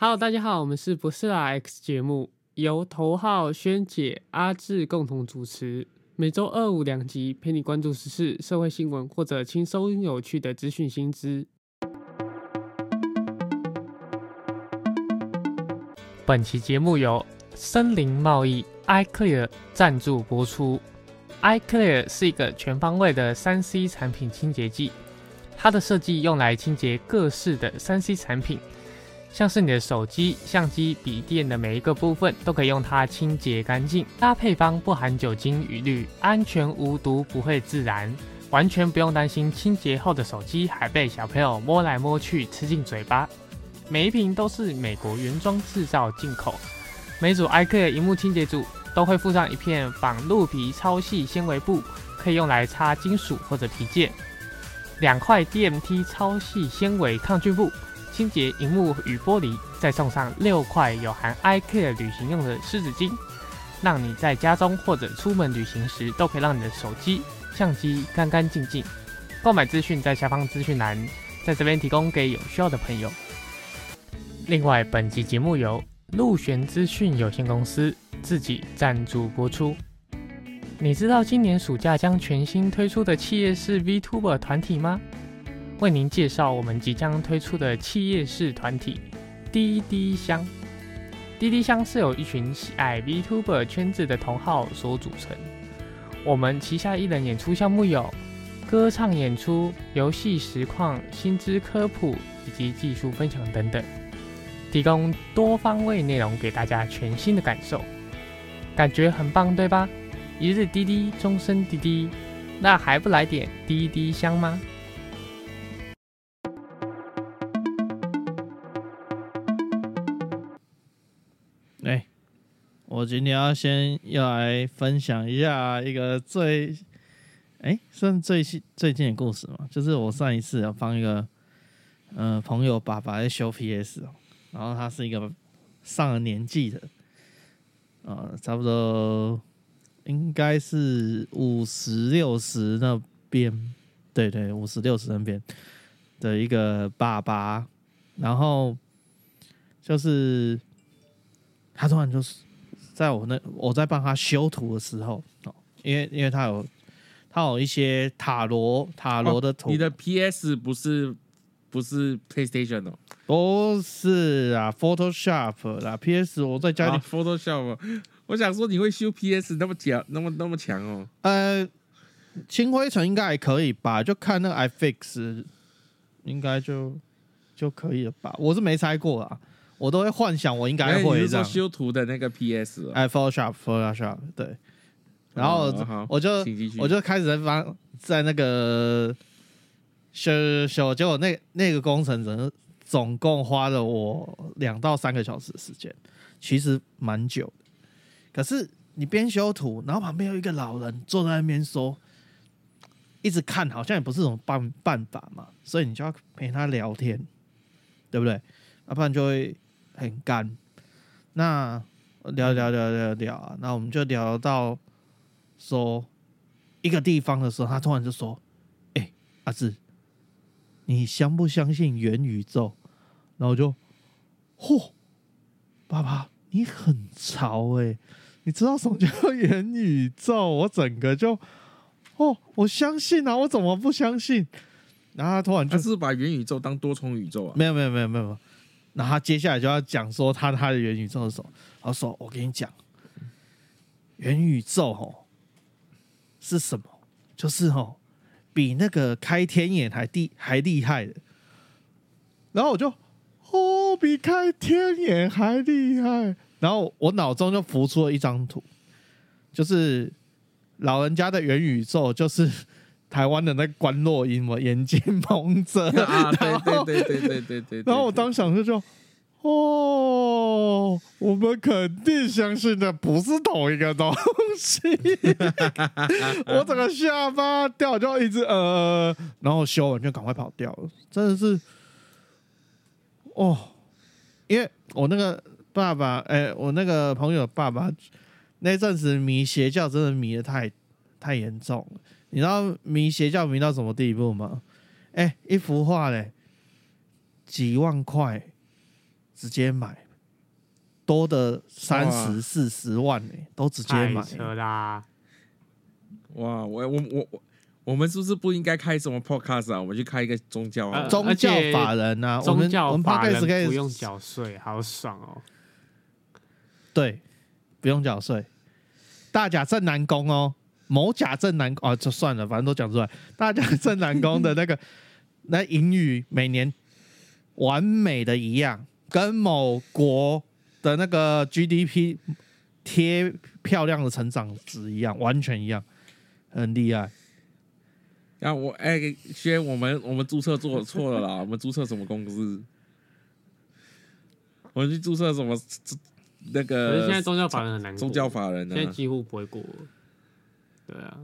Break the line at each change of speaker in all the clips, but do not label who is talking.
Hello，大家好，我们是不是啦 X 节目，由头号萱姐、阿志共同主持，每周二五两集，陪你关注时事、社会新闻或者轻松有趣的资讯新知。本期节目由森林贸易 iClear 赞助播出。iClear 是一个全方位的三 C 产品清洁剂，它的设计用来清洁各式的三 C 产品，像是你的手机、相机、笔电的每一个部分都可以用它清洁干净。它配方不含酒精与氯，安全无毒，不会自燃，完全不用担心清洁后的手机还被小朋友摸来摸去吃进嘴巴。每一瓶都是美国原装制造进口，每组 iq 荧幕清洁组。都会附上一片仿鹿皮超细纤维布，可以用来擦金属或者皮件；两块 DMT 超细纤维抗菌布，清洁荧幕与玻璃；再送上六块有含 iCare 旅行用的湿纸巾，让你在家中或者出门旅行时都可以让你的手机、相机干干净净。购买资讯在下方资讯栏，在这边提供给有需要的朋友。另外，本集节目由陆璇资讯有限公司。自己赞助播出。你知道今年暑假将全新推出的企业式 VTuber 团体吗？为您介绍我们即将推出的企业式团体——滴滴香。滴滴香是由一群喜爱 VTuber 圈子的同好所组成。我们旗下艺人演出项目有歌唱演出、游戏实况、薪资科普以及技术分享等等，提供多方位内容给大家全新的感受。感觉很棒，对吧？一日滴滴，终身滴滴，那还不来点滴滴香吗？
我今天要先要来分享一下一个最哎算最近最近的故事嘛，就是我上一次要帮一个嗯朋友爸爸在修 PS 哦，然后他是一个上了年纪的。呃，差不多应该是五十六十那边，对对，五十六十那边的一个爸爸，然后就是他突然就是在我那我在帮他修图的时候哦，因为因为他有他有一些塔罗塔罗的图，
你的 PS 不是不是 PlayStation 哦。
不是啊，Photoshop 啦，PS 我在家里
Photoshop。我想说你会修 PS 那么强，那么那么强哦。
呃，清灰尘应该还可以吧？就看那个 iFix，应该就就可以了吧？我是没拆过啊，我都会幻想我应该会。
这样修图的那个 PS？
哎，Photoshop，Photoshop，对。然后我就我就开始在帮在那个修修，结果那那个工程整总共花了我两到三个小时时间，其实蛮久的。可是你边修图，然后旁边有一个老人坐在那边说，一直看，好像也不是什么办办法嘛，所以你就要陪他聊天，对不对？要不然就会很干。那聊聊聊聊聊啊，那我们就聊到说一个地方的时候，他突然就说：“哎，阿志。”你相不相信元宇宙？然后就，嚯，爸爸，你很潮哎！你知道什么叫元宇宙？我整个就，哦，我相信啊！我怎么不相信？然后他突然就
是把元宇宙当多重宇宙啊？
没有没有没有没有。然后他接下来就要讲说他他的元宇宙的时候，他说：“我跟你讲，元宇宙哦是什么？就是哦。”比那个开天眼还厉还厉害的，然后我就哦，比开天眼还厉害。然后我脑中就浮出了一张图，就是老人家的元宇宙，就是台湾的那关洛音嘛，眼睛蒙着
啊，对对对对对对对。
然后我当时就就。哦，我们肯定相信的不是同一个东西。我整个下巴掉就一直呃，然后修完就赶快跑掉了，真的是哦，因为我那个爸爸，哎，我那个朋友爸爸那阵子迷邪教，真的迷的太太严重了。你知道迷邪教迷到什么地步吗？哎，一幅画嘞，几万块。直接买，多的三十四十万呢，都直接买
啦！
哇，我我我我，我们是不是不应该开什么 podcast 啊？我们去开一个宗教啊，
宗教法人啊，
宗教
法
人不用缴税，好爽哦！
对，不用缴税，大甲镇南宫哦，某甲正南啊，就算了，反正都讲出来，大甲正南宫的那个 那英语每年完美的一样，跟某国的那个 GDP 贴漂亮的成长值一样，完全一样。很厉害，
然后我哎，轩，我们我们注册做错了啦，我们注册什么公司？我们去注册什么那个？
可是现在宗教法人很难，
宗教法人
现在几乎不会过。对啊，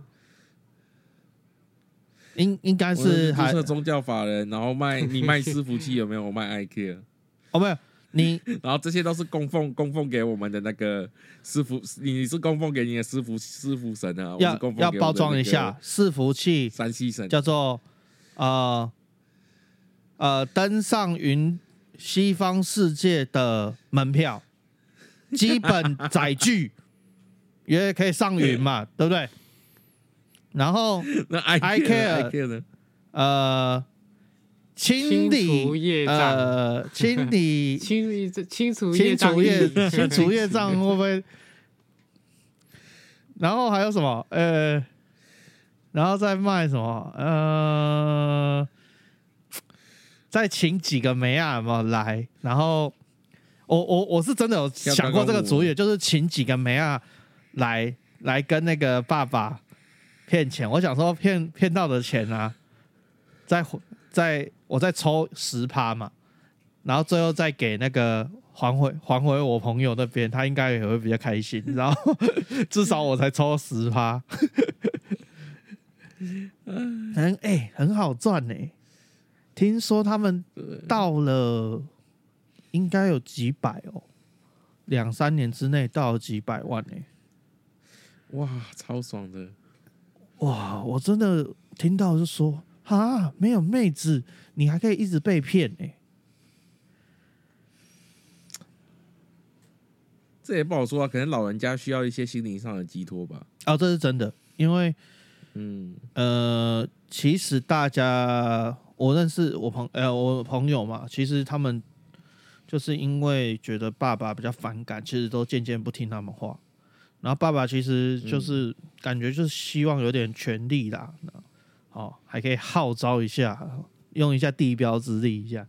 应应该是
注册宗教法人，然后卖你卖私服器有没有？我卖 i q
哦没有。你
然后这些都是供奉供奉给我们的那个师傅，你是供奉给你的师傅师傅神啊？
要要包装一下，伺服器
山西神
叫做呃呃登上云西方世界的门票，基本载具，因为可以上云嘛，对不对？然后
那 I care
呢？呃。清理呃，清理
清理清除
清除业
清
除业障会不会？然后还有什么？呃，然后再卖什么？呃，再请几个梅亚嘛来。然后我我我是真的有想过这个主意，就是请几个梅亚来来跟那个爸爸骗钱。我想说骗骗到的钱啊，再再。我再抽十趴嘛，然后最后再给那个还回还回我朋友那边，他应该也会比较开心。然后 至少我才抽十趴，很 哎很好赚呢。听说他们到了应该有几百哦，两三年之内到了几百万呢。
哇，超爽的！
哇，我真的听到就说。啊，没有妹子，你还可以一直被骗呢。
这也不好说啊，可能老人家需要一些心灵上的寄托吧。
哦，这是真的，因为，嗯呃，其实大家我认识我朋呃我朋友嘛，其实他们就是因为觉得爸爸比较反感，其实都渐渐不听他们话。然后爸爸其实就是感觉就是希望有点权力啦。哦，还可以号召一下，用一下地标之力一下，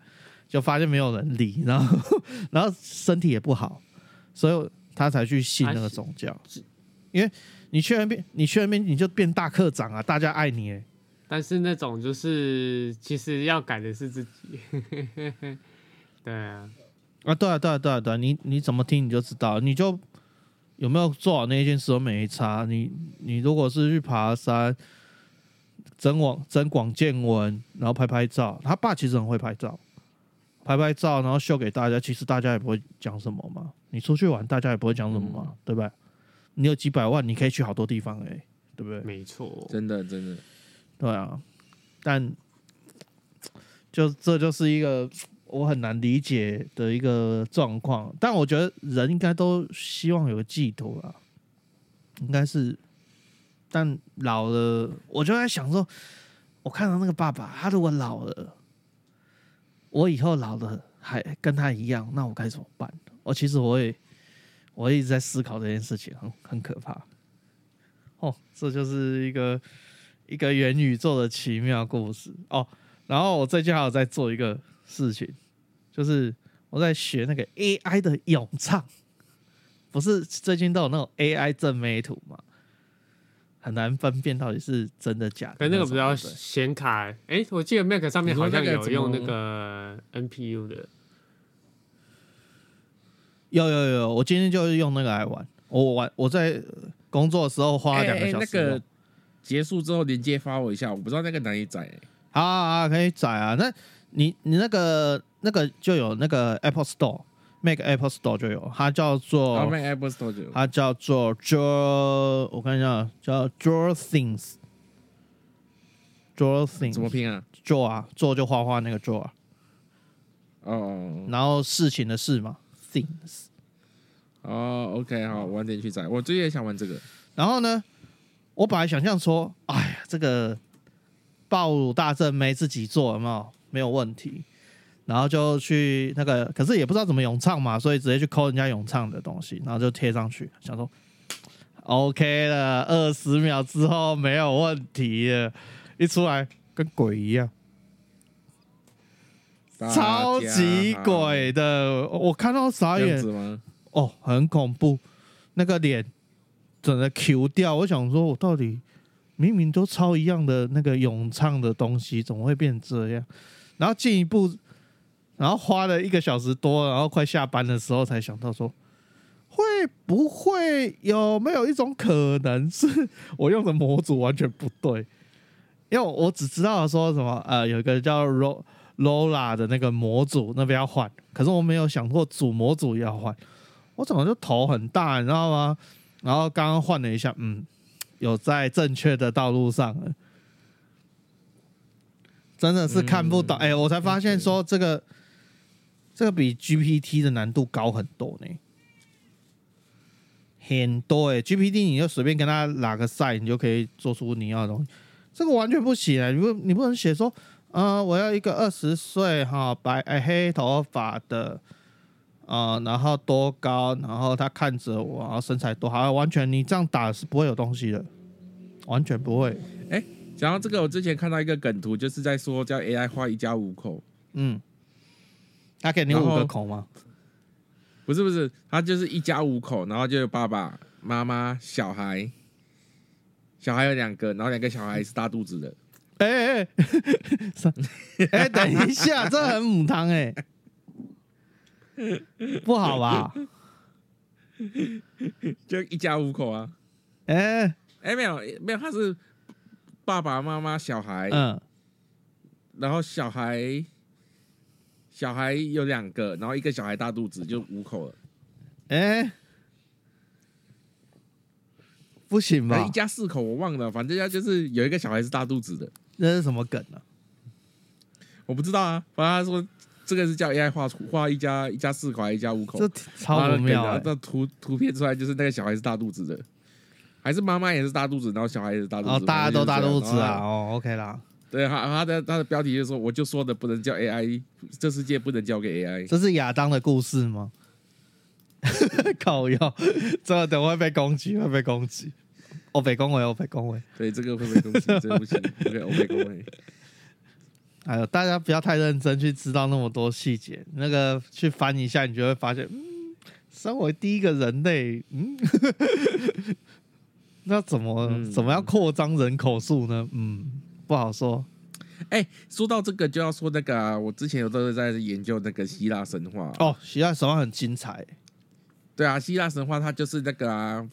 就发现没有人理，然后然后身体也不好，所以他才去信那个宗教。因为你去那边，你去那边你就变大课长啊，大家爱你。
但是那种就是其实要改的是自己。对啊，
啊对啊对啊对啊对啊，你你怎么听你就知道，你就有没有做好那一件事都没差。你你如果是去爬山。增广增广见闻，然后拍拍照。他爸其实很会拍照，拍拍照，然后秀给大家。其实大家也不会讲什么嘛。你出去玩，大家也不会讲什么嘛，对不对？你有几百万，你可以去好多地方，哎，对不对？
没错，
真的真的，
对啊。但就这就是一个我很难理解的一个状况。但我觉得人应该都希望有个寄托啊，应该是。但老了，我就在想说，我看到那个爸爸，他如果老了，我以后老了还跟他一样，那我该怎么办？我其实我也，我一直在思考这件事情，很很可怕。哦，这就是一个一个元宇宙的奇妙故事哦。然后我最近还有在做一个事情，就是我在学那个 AI 的咏唱，不是最近都有那种 AI 正美图吗？很难分辨到底是真的假的。
可那个比较显卡，哎，我记得 Mac 上面好像有用那个 NPU 的。
有有有，我今天就是用那个来玩。我玩我在工作的时候花两个小时。
那个结束之后连接发我一下，我不知道那个哪里载。
好啊，可以载啊。那你你那个那个就有那个 Apple Store。Make Apple Store 就有，它叫做
Apple Store 就有，
它叫做 Draw，我看一下，叫 Draw Things，Draw Things
怎么拼啊
？Draw 啊，做就画画那个 Draw。哦，然后事情的事嘛，things。
哦，OK，好，晚点去载。我最近也想玩这个。
然后呢，我本来想象说，哎呀，这个暴乳大阵没自己做，有没有？没有问题。然后就去那个，可是也不知道怎么咏唱嘛，所以直接去抠人家咏唱的东西，然后就贴上去，想说 OK 了。二十秒之后没有问题了，一出来跟鬼一样，超级鬼的，我看到傻眼哦，很恐怖，那个脸整个 Q 掉，我想说，我到底明明都超一样的那个咏唱的东西，怎么会变这样？然后进一步。然后花了一个小时多，然后快下班的时候才想到说，会不会有没有一种可能是我用的模组完全不对？因为我只知道说什么呃，有一个叫 Lola 的那个模组那边要换，可是我没有想过主模组也要换。我怎么就头很大，你知道吗？然后刚刚换了一下，嗯，有在正确的道路上，真的是看不懂。哎，我才发现说这个。这个比 GPT 的难度高很多呢，很多哎！GPT 你就随便跟他拉个赛，你就可以做出你要的东西。这个完全不行啊！你不你不能写说，呃，我要一个二十岁哈白黑头发的，呃，然后多高，然后他看着我，然后身材多好，完全你这样打是不会有东西的，完全不会。
哎，讲到这个，我之前看到一个梗图，就是在说叫 AI 画一家五口，嗯。
他给你五个口吗？
不是不是，他就是一家五口，然后就有爸爸妈妈、小孩，小孩有两个，然后两个小孩是大肚子的。
哎哎哎，等一下，这很母汤哎，不好吧？
就一家五口啊？哎哎，没有没有，他是爸爸妈妈、小孩，嗯，然后小孩。小孩有两个，然后一个小孩大肚子就五口了。哎，
不行吧？
一家四口我忘了，反正家就是有一个小孩是大肚子的。
那是什么梗呢？
我不知道啊。反正他说这个是叫 AI 画画一家一家四口还，一家五口，
这超不妙。
那图图片出来就是那个小孩是大肚子的，还是妈妈也是大肚子，然后小孩也是大肚子。哦，
大家都大肚子啊。哦，OK 啦。
对，他他的他的标题就是说，我就说的不能叫 AI，这世界不能交给 AI。
这是亚当的故事吗？靠药，这个等会被攻击，会被攻击。我被恭维，我被恭维。
对，这个会被攻击，对不行。OK，我被恭维。
哎呦，大家不要太认真去知道那么多细节，那个去翻一下，你就会发现，嗯，身为第一个人类，嗯，那怎么怎么样扩张人口数呢？嗯。不好说，
哎，说到这个就要说那个，我之前有都是在研究那个希腊神话
哦，希腊神话很精彩，
对啊，希腊神话它就是那个啊，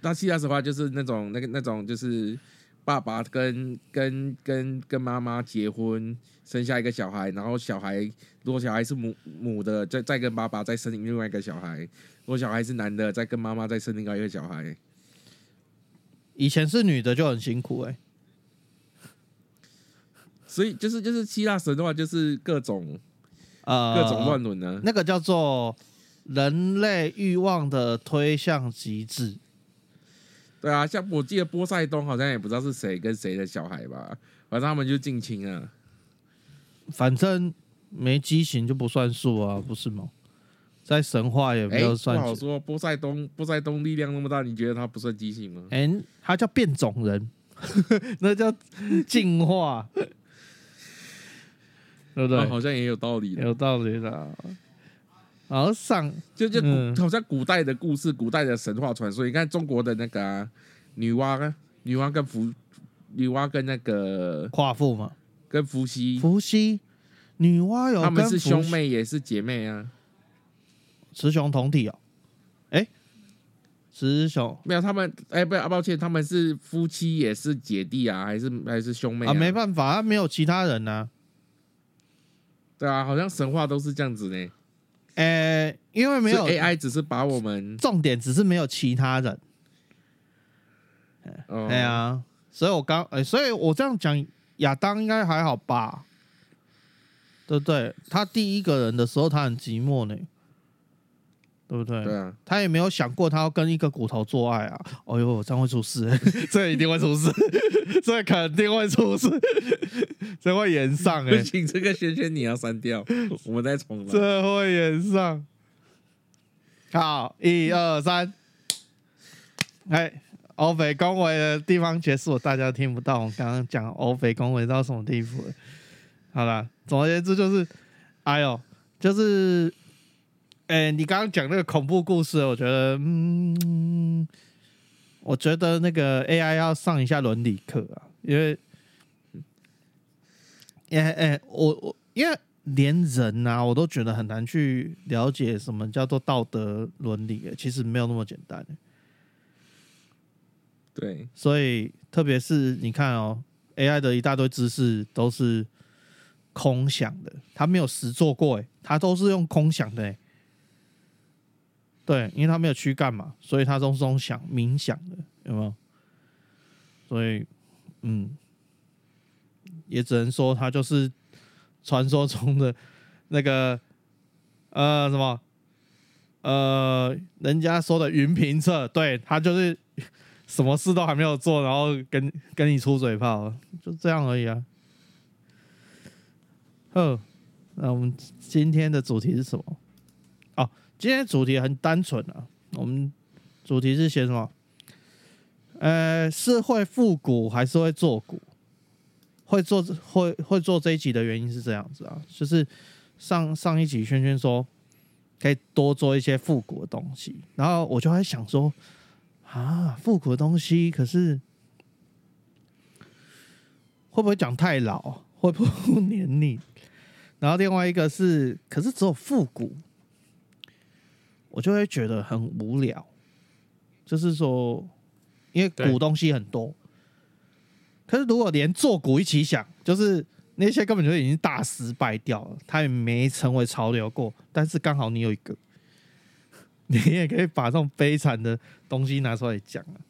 那希腊神话就是那种那个那种就是爸爸跟跟跟跟妈妈结婚生下一个小孩，然后小孩如果小孩是母母的，再再跟爸爸再生另外一个小孩，如果小孩是男的，再跟妈妈再生另外一个小孩，
以前是女的就很辛苦哎。
所以就是就是希腊神话就是各种呃各种乱伦呢，
那个叫做人类欲望的推向极致。
对啊，像我记得波塞冬好像也不知道是谁跟谁的小孩吧，反正他们就近亲啊。
反正没畸形就不算数啊，不是吗？在神话也没有算。
不好说，波塞冬波塞冬力量那么大，你觉得他不算畸形吗？
哎，他叫变种人，那叫进化。对不对？
好像也有道理，
有道理的。然后上
就就好像古代的故事，古代的神话传说。你看中国的那个女娲，女娲跟伏，女娲跟那个
夸父嘛，
跟伏羲，
伏羲，女娲有
他们是兄妹也是姐妹啊，
雌雄同体哦。哎，雌雄
没有他们，哎，不，抱歉，他们是夫妻也是姐弟啊，还是还是兄妹啊？
没办法，他没有其他人呢。
对啊，好像神话都是这样子呢。
呃，因为没有
AI，只是把我们
重点只是没有其他人。对啊，所以我刚哎，所以我这样讲，亚当应该还好吧？对对不对？他第一个人的时候，他很寂寞呢，对不对？
对啊，
他也没有想过他要跟一个骨头做爱啊！哎呦，这样会出事，这一定会出事，这肯定会出事，这会延上哎！
请这个圈圈你要删掉，我们再重来。
这会延上。好，一二三，哎，欧北恭维的地方结束，大家听不到我刚刚讲欧北恭维到什么地步了。好了，总而言之就是，哎呦，就是。哎，你刚刚讲那个恐怖故事，我觉得，嗯，我觉得那个 AI 要上一下伦理课啊，因为，哎哎，我我因为连人啊，我都觉得很难去了解什么叫做道德伦理，其实没有那么简单。
对，
所以特别是你看哦，AI 的一大堆知识都是空想的，他没有实做过，哎，他都是用空想的，哎。对，因为他没有躯干嘛，所以他都是用想冥想的，有没有？所以，嗯，也只能说他就是传说中的那个呃什么呃，人家说的云评测，对他就是什么事都还没有做，然后跟跟你出嘴炮，就这样而已啊。呵，那我们今天的主题是什么？今天主题很单纯啊，我们主题是写什么？呃，是会复古还是会做古？会做会会做这一集的原因是这样子啊，就是上上一集轩轩说可以多做一些复古的东西，然后我就在想说啊，复古的东西可是会不会讲太老？会不会黏腻？然后另外一个是，可是只有复古。我就会觉得很无聊，就是说，因为古东西很多，可是如果连做古一起想，就是那些根本就已经大失败掉了，它也没成为潮流过。但是刚好你有一个，你也可以把这种悲惨的东西拿出来讲啊。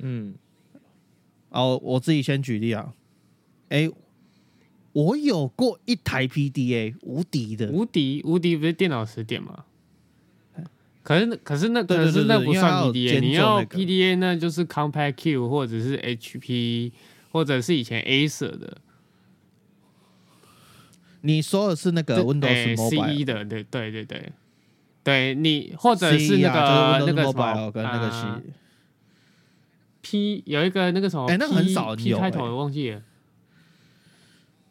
嗯，哦，我自己先举例啊，哎。我有过一台 PDA，无敌的，
无敌无敌不是电脑词典吗？可是可是那可是那不算 PDA，你要 PDA 那就是 Compact Q 或者是 HP 或者是以前 Acer 的。
你说的是那个 Windows
CE 的，对对对对，对你或者是那个那个什么
跟那个
P 有一个那个什么，
哎，那很少
P 开头，忘记了。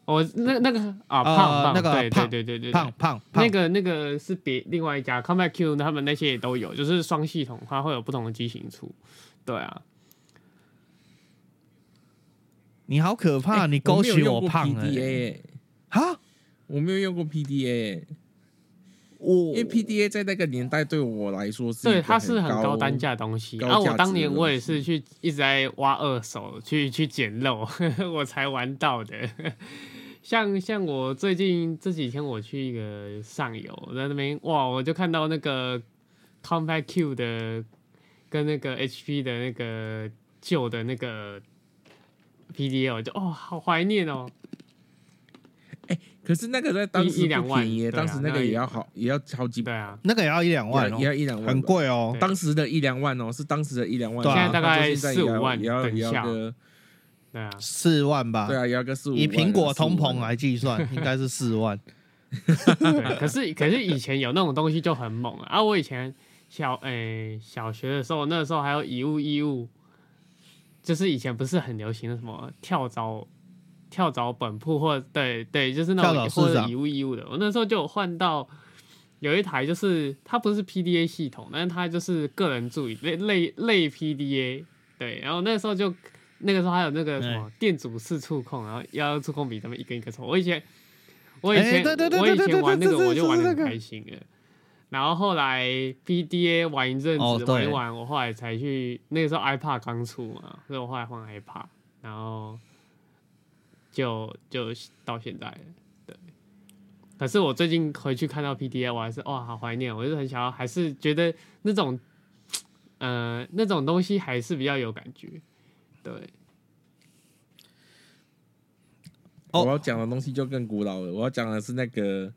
我那那个啊胖胖，
那个
对对对对对
胖胖，
那个那个是别另外一家 Comeback Q，他们那些也都有，就是双系统，它会有不同的机型出。对啊，
你好可怕！你勾起我胖
了！哈，我没有用过 PDA，我因为 PDA 在那个年代对我来说是
对它
是
很高单价东西。然后我当年我也是去一直在挖二手去去捡漏，我才玩到的。像像我最近这几天我去一个上游，在那边哇，我就看到那个 Compact Q 的跟那个 HP 的那个旧的那个 PDL，就哦，好怀念哦。
哎，可是那个在当时不便宜，当时那个也要好，也要好几
百啊，
那个也要一两万，
也要一两万，
很贵哦。
当时的一两万哦，是当时的一两万，现
在大概四五万，
也要也要个。
对啊，
四万吧。
对啊，要个四五。
以苹果通膨来计算，应该是四万。
可是可是以前有那种东西就很猛啊！我以前小诶小学的时候，那时候还有以物易物，就是以前不是很流行的什么跳蚤跳蚤本铺，或对对，就是那种或者以物易物的。我那时候就换到有一台，就是它不是 PDA 系统，但是它就是个人助理类类类 PDA。对，然后那时候就。那个时候还有那个什么电阻式触控，然后要用触控笔他们一个一个抽。我以前，我以前，我以前玩那个我就玩的很开心的。然后后来 PDA 玩一阵子，玩一玩，我后来才去。那个时候 iPad 刚出嘛，所以我后来换 iPad，然后就就到现在了。对。可是我最近回去看到 PDA，我还是哇，好怀念。我就很想要，还是觉得那种，呃，那种东西还是比较有感觉。对，
我要讲的东西就更古老了。我要讲的是那个，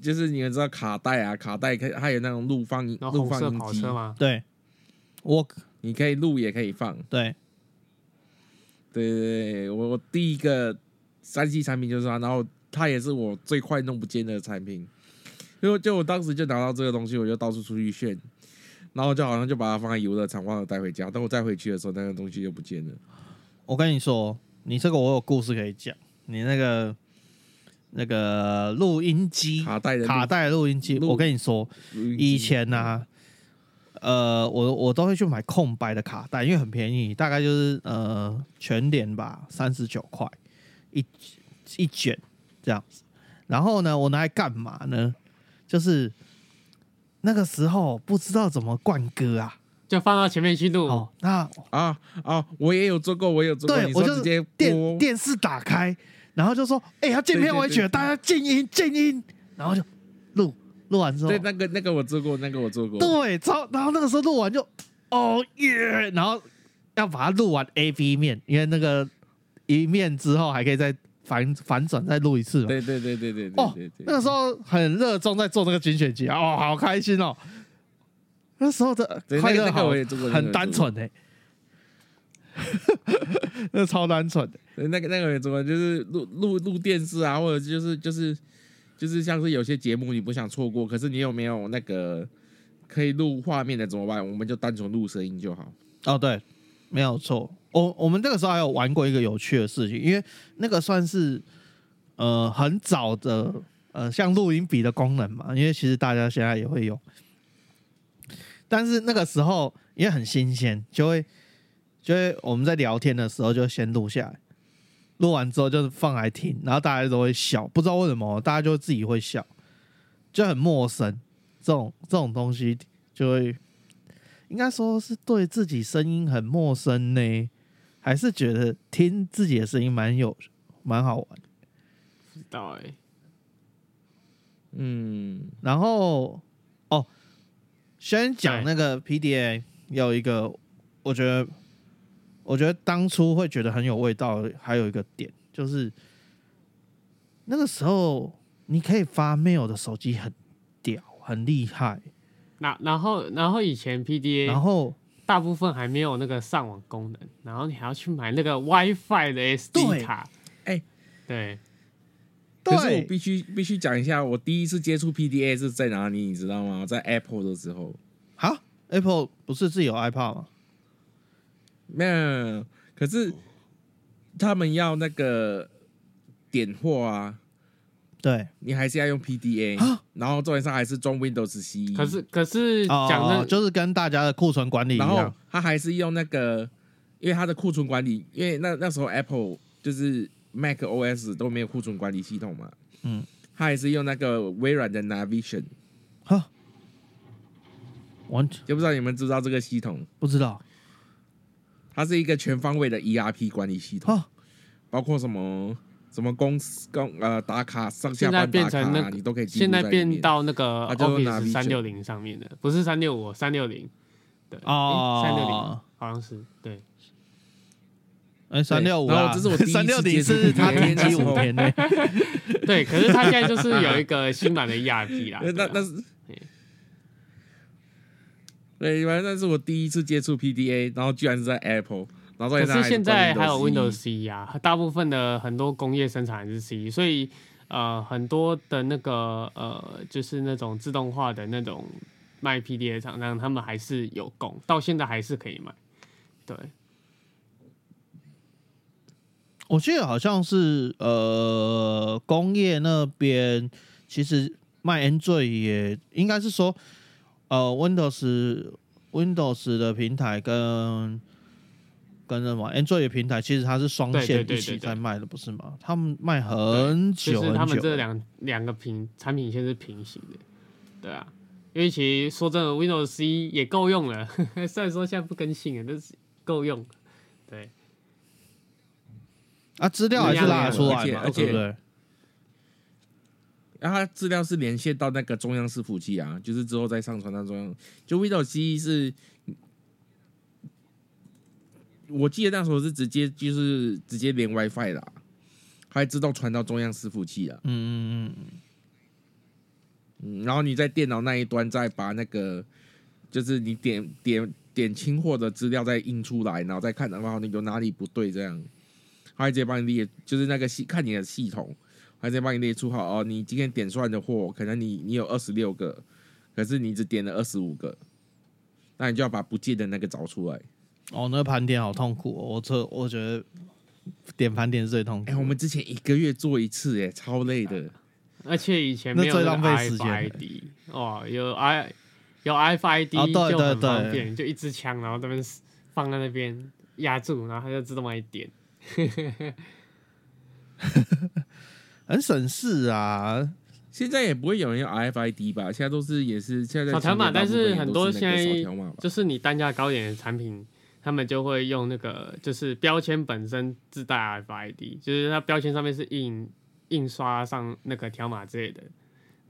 就是你们知道卡带啊，卡带可以，它有那种录放音、录放音机
吗？
对，我
你可以录也可以放。
对，
对对对，我我第一个三 C 产品就是它，然后它也是我最快弄不见的产品。因为就我当时就拿到这个东西，我就到处出去炫，然后就好像就把它放在游乐场，忘了带回家。等我再回去的时候，那个东西就不见了。
我跟你说，你这个我有故事可以讲。你那个那个录音机
卡带的
卡带录音机，我跟你说，以前呢，呃，我我都会去买空白的卡带，因为很便宜，大概就是呃全点吧，三十九块一一卷这样子。然后呢，我拿来干嘛呢？就是那个时候不知道怎么灌歌啊，
就放到前面去录。
哦，那
啊啊，我也有做过，我有做过。
对，我就
直接
电电视打开，然后就说：“哎，要见片尾曲，大家静音，静音。”然后就录录完之后，
对，那个那个我做过，那个我做过。
对，超然后那个时候录完就哦耶，然后要把它录完 A B 面，因为那个一面之后还可以再。反反转再录一次
对对对对对哦，
那个时候很热衷在做那个精选集哦，好开心哦。那时候的快乐好，很单纯哎，那超单纯的。
那个那个怎么就是录录录电视啊，或者就是就是就是像是有些节目你不想错过，可是你有没有那个可以录画面的怎么办？我们就单纯录声音就好。
哦，对，没有错。我我们那个时候还有玩过一个有趣的事情，因为那个算是呃很早的呃像录音笔的功能嘛，因为其实大家现在也会用，但是那个时候因为很新鲜，就会就会我们在聊天的时候就先录下来，录完之后就放来听，然后大家都会笑，不知道为什么大家就自己会笑，就很陌生，这种这种东西就会应该说是对自己声音很陌生呢。还是觉得听自己的声音蛮有蛮好玩，
知道哎，
嗯，
然后哦，先讲那个 PDA 有一个，我觉得我觉得当初会觉得很有味道，还有一个点就是那个时候你可以发 mail 的手机很屌，很厉害。
那然后然后以前 PDA
然后。
大部分还没有那个上网功能，然后你还要去买那个 WiFi 的 SD 卡。
哎，
对。
可是我必须必须讲一下，我第一次接触 PDA 是在哪里，你知道吗？在 Apple 的时候。
好，Apple 不是自己有 iPad 吗？
没有，可是他们要那个点货啊。
对。
你还是要用 PDA，然后重点上还是装 Windows C。
可是可是讲的
就是跟大家的库存管理一样，
他还是用那个，因为他的库存管理，因为那那时候 Apple 就是 Mac OS 都没有库存管理系统嘛，嗯，他还是用那个微软的 Navision。哈，
完全
就不知道你们知不知道这个系统？
不知道，
它是一个全方位的 ERP 管理系统，包括什么？什么公司公呃打卡上下班打卡，你都可以。
现在变到那个 Office 三六零上面的，不是三六五，三六零。对哦，三六零好像是对。
哎，三六五
啊，这是我
三六零是他天机五天的。
对，可是他现在就是有一个新版的 ERP 啦。
那那是。对，反正那是我第一次接触 PDA，然后居然是在 Apple。可
是现在还有
Windows
C 呀，大部分的很多工业生产是 C，所以呃很多的那个呃就是那种自动化的那种卖 PDA 厂商，他们还是有供，到现在还是可以买。对，
我记得好像是呃工业那边其实卖 Android 也应该是说呃 Windows Windows 的平台跟。跟什么 Android 平台，其实它是双线一起在卖的，不是吗？他们卖很久很久。
他们这两两个平产品线是平行的，对啊。因为其实说真的，Windows C 也够用了，虽然说现在不更新了，但是够用。对。
啊，资料还是拉得出来嘛？对不对？
然后资料是连线到那个中央伺服器啊，就是之后再上传到中央。就 Windows C 是。我记得那时候是直接就是直接连 WiFi 的，它会自动传到中央伺服器啊。
嗯嗯嗯
嗯，然后你在电脑那一端再把那个，就是你点点点清货的资料再印出来，然后再看然后，你有哪里不对，这样，它直接帮你列，就是那个系看你的系统，它直接帮你列出好哦，你今天点出来的货，可能你你有二十六个，可是你只点了二十五个，那你就要把不见的那个找出来。
哦，那盘点好痛苦哦，我这我觉得点盘点是最痛苦。
哎，我们之前一个月做一次，哎，超累的。
而且以前没有 FID 哦，有 I 有 FID 就很方便，就一支枪，然后这边放在那边压住，然后它就自动帮你点，
很省事啊。
现在也不会有人用 RFID 吧？现在都是也是现在
小条码，但
是
很多现在就是你单价高点的产品，他们就会用那个就是标签本身自带 RFID，就是它标签上面是印。印刷上那个条码之类的，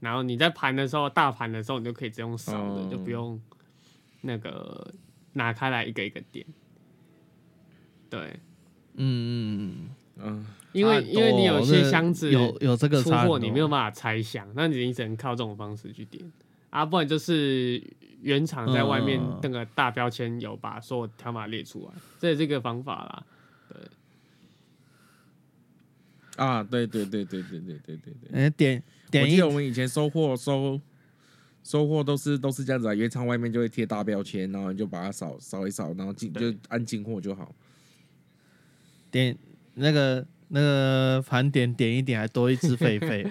然后你在盘的时候，大盘的时候，你就可以直接用扫的，就不用那个拿开来一个一个点。对，
嗯嗯
嗯，因为因为你有些箱子
有有这个
出货，你没有办法拆箱，那你只能靠这种方式去点啊，不然就是原厂在外面那个大标签有把所有条码列出来，这也是一个方法啦。对。
啊，对对对对对对对对对。
哎，点点，
我记得我们以前收货收收货都是都是这样子啊，原厂外面就会贴大标签，然后你就把它扫扫一扫，然后进就按进货就好。
点那个那个盘点点一点，还多一只狒狒。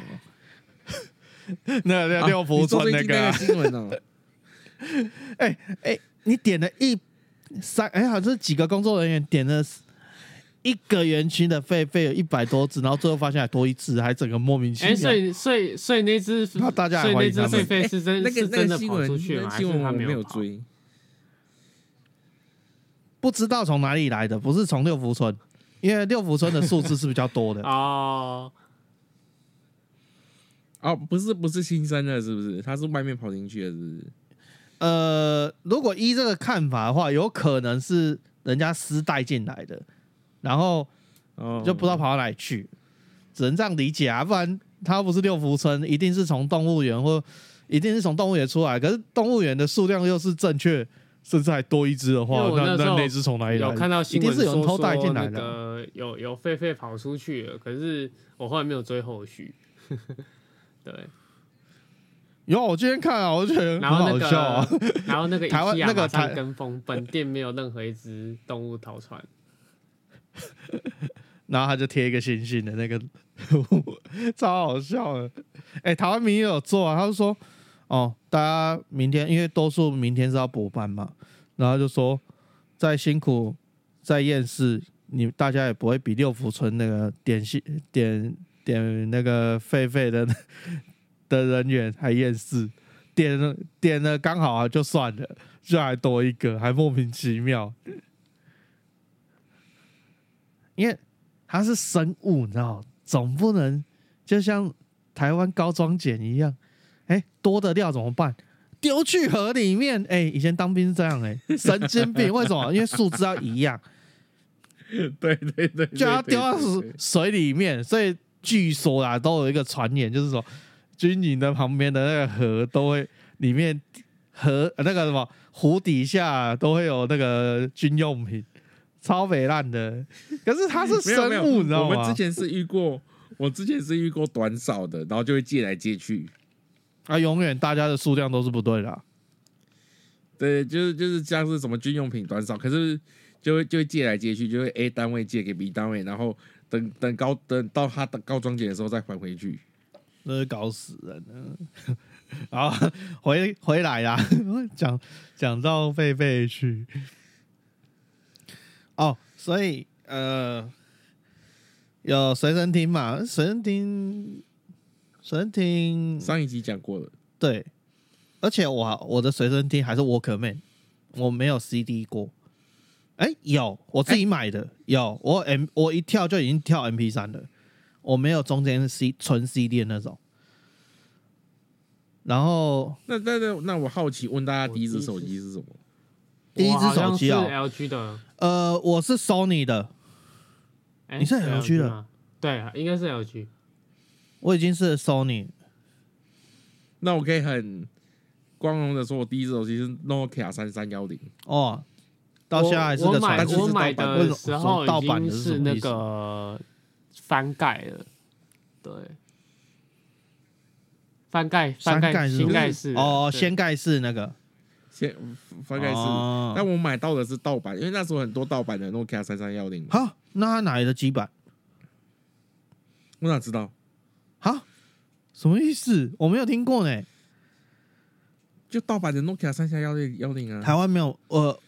那那六福村那个
新闻哦。
哎哎，你点了一三，哎，好像是几个工作人员点了。一个园区的狒狒有一百多只，然后最后发现还多一只，还整个莫名其妙。哎，
所以所以所以那只，
那大家
所以那只狒狒是真
那个
真的跑
出去
了，还是他
没
有
追？
不知道从哪里来的，不是从六福村，因为六福村的数字是比较多的
哦。
哦，不是不是新生的，是不是？他是外面跑进去的，是不是？
呃，如果依这个看法的话，有可能是人家私带进来的。然后就不知道跑到哪里去，只能这样理解啊，不然它不是六福村，一定是从动物园或一定是从动物园出来。可是动物园的数量又是正确，甚至还多一只的话，那那那只从哪里来？
有看到新闻
说说那
个有有狒狒跑出去了，可是我后来没有追后续。对，
有我今天看啊，我觉得很好笑啊。
然后那个
台湾那个
台跟风，本店没有任何一只动物逃窜。
然后他就贴一个星星的那个，超好笑的。哎，台湾民也有做啊，他就说，哦，大家明天因为多数明天是要补班嘛，然后就说再辛苦再厌世，你大家也不会比六福村那个点心点点那个狒狒的的人员还厌世，点了点了刚好啊就算了，就还多一个，还莫名其妙。因为它是生物，你知道，总不能就像台湾高装检一样，哎，多的料怎么办？丢去河里面？哎，以前当兵是这样，哎，神经病！为什么？因为数字要一样。
对对对，
就要丢到水水里面。所以据说啊，都有一个传言，就是说军营的旁边的那个河都会里面河那个什么湖底下都会有那个军用品。超肥烂的，可是它是生物，你知道
吗？我们之前是遇过，我之前是遇过短少的，然后就会借来借去，
啊，永远大家的数量都是不对的。
对，就是就是像是什么军用品短少，可是就会就会借来借去，就会 A 单位借给 B 单位，然后等等高等到他的高装检的时候再还回去，
那是搞死人了。然后回回来啦，讲讲到狒狒去。哦，所以呃，有随身听嘛？随身听，随身听，
上一集讲过了。
对，而且我我的随身听还是 Walkman，我没有 CD 过。哎，有，我自己买的，有，我 M 我一跳就已经跳 MP 三了，我没有中间 C 纯 CD 的那种。然后，
那那那那我好奇问大家，第一只手机是什么？
第一只手机啊
，LG 的。
呃，我是 Sony 的，你是 LG 的
对，应该是 LG。
我已经是 Sony。
那我可以很光荣的说，我第一只手机是 Nokia 三三幺零。
哦，到现在还是个
买我买的时候
盗版的
是那个翻盖了，对，翻盖翻盖新盖式
哦，掀盖式那个。
先翻盖式，但我买到的是盗版，因为那时候很多盗版的诺基亚三三幺零。
好，那他哪来的基板？
我哪知道？
好，什么意思？我没有听过呢。
就盗版的诺基亚三三幺零幺零啊，
台湾没有。呃，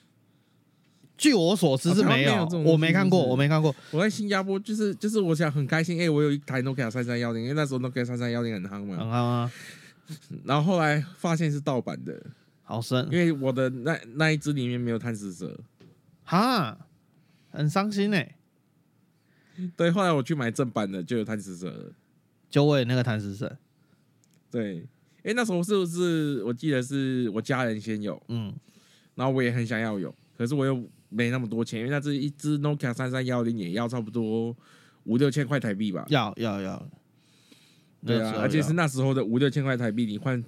据我所知是没有，我没看过，我没看过。
我在新加坡，就是就是，我想很开心，哎，我有一台诺基亚三三幺零，因为那时候诺基亚三三幺零很夯嘛，
很夯啊。
然后后来发现是盗版的。
好深，
因为我的那那一只里面没有贪食蛇，
哈，很伤心呢。
对，后来我去买正版的，就有贪食蛇了，
就为那个贪食蛇。
对，哎，那时候是不是我记得是我家人先有，嗯，然后我也很想要有，可是我又没那么多钱，因为那只一只 Nokia 三三幺零也要差不多五六千块台币吧？
要要要。
对啊，而且是那时候的五六千块台币，你换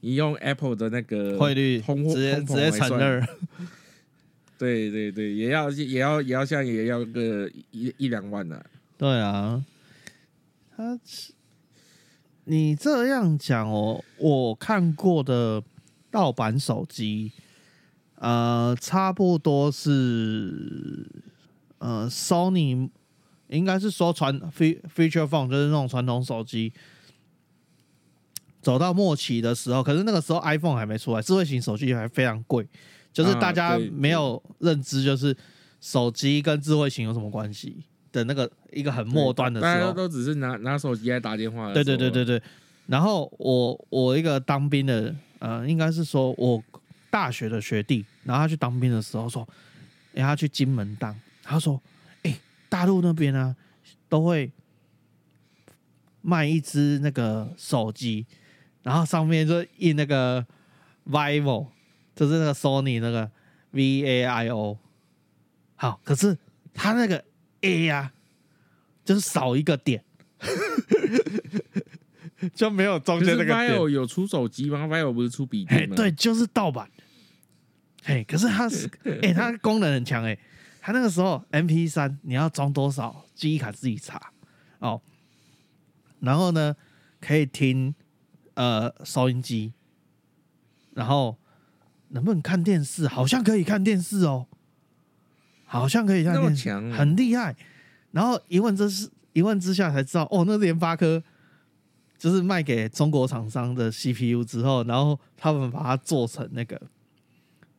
你用 Apple 的那个
汇率，直接直接乘二。
对对对，也要也要也要像也要个一一两万呢。
对啊，他你这样讲哦，我看过的盗版手机，呃，差不多是呃，Sony 应该是说传 feature phone 就是那种传统手机。走到末期的时候，可是那个时候 iPhone 还没出来，智慧型手机还非常贵，就是大家没有认知，就是手机跟智慧型有什么关系的那个一个很末端的时候，大
家都只是拿拿手机来打电话。
对对对对对。然后我我一个当兵的，呃，应该是说我大学的学弟，然后他去当兵的时候说，哎，他去金门当，他说，哎，大陆那边呢都会卖一只那个手机。然后上面就印那个 Vivo，就是那个 Sony 那个 V A I O。好，可是他那个 A 呀，就是少一个点，就没有中间那个点。
Vivo 有出手机吗？Vivo 不是出笔电吗？
对，就是盗版。嘿，可是它是，哎，它功能很强哎。它那个时候 M P 三你要装多少记忆卡自己查哦。然后呢，可以听。呃，收音机，然后能不能看电视？好像可以看电视哦，好像可以看电视，很厉害。然后一问这是一问之下才知道，哦，那联发科就是卖给中国厂商的 CPU 之后，然后他们把它做成那个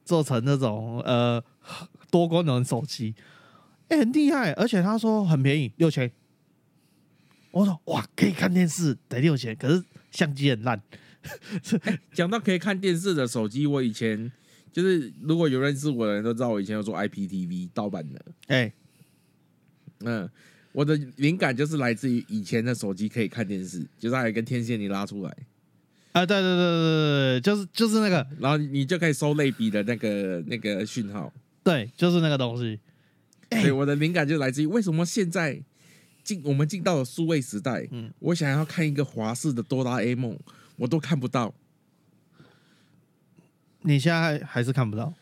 做成那种呃多功能手机，哎，很厉害。而且他说很便宜，六千。我说哇，可以看电视得六千，可是。相机很烂。
讲到可以看电视的手机，我以前就是如果有认识我的人都知道，我以前有做 IPTV 盗版的。哎，嗯，我的灵感就是来自于以前的手机可以看电视，就是还有一根天线你拉出来。
啊，对对对对对，就是就是那个，
然后你就可以收类比的那个那个讯号。
对，就是那个东西。
对，我的灵感就来自于为什么现在。进我们进到了数位时代，嗯，我想要看一个华视的哆啦 A 梦，我都看不到。
你现在还是看不到？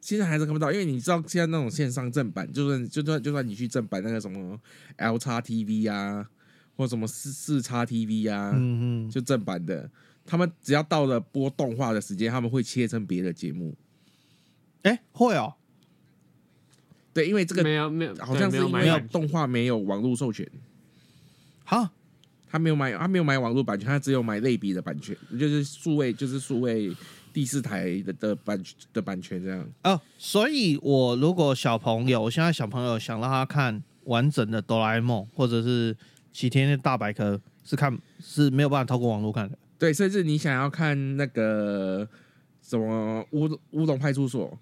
现在还是看不到，因为你知道现在那种线上正版，就算就算就算你去正版那个什么 L 叉 TV 啊，或什么四四叉 TV 啊，嗯嗯，就正版的，他们只要到了播动画的时间，他们会切成别的节目。
哎，会哦。
对，因为这个
没有没有，
好像是因为动画没有网络授权。
好，
他没有买，他没有买网络版权，他只有买类比的版权，就是数位，就是数位第四台的的版的版权这样。
哦，所以我如果小朋友，我现在小朋友想让他看完整的哆啦 A 梦，或者是齐天的大百科，是看是没有办法透过网络看的。
对，甚至你想要看那个什么乌乌龙派出所。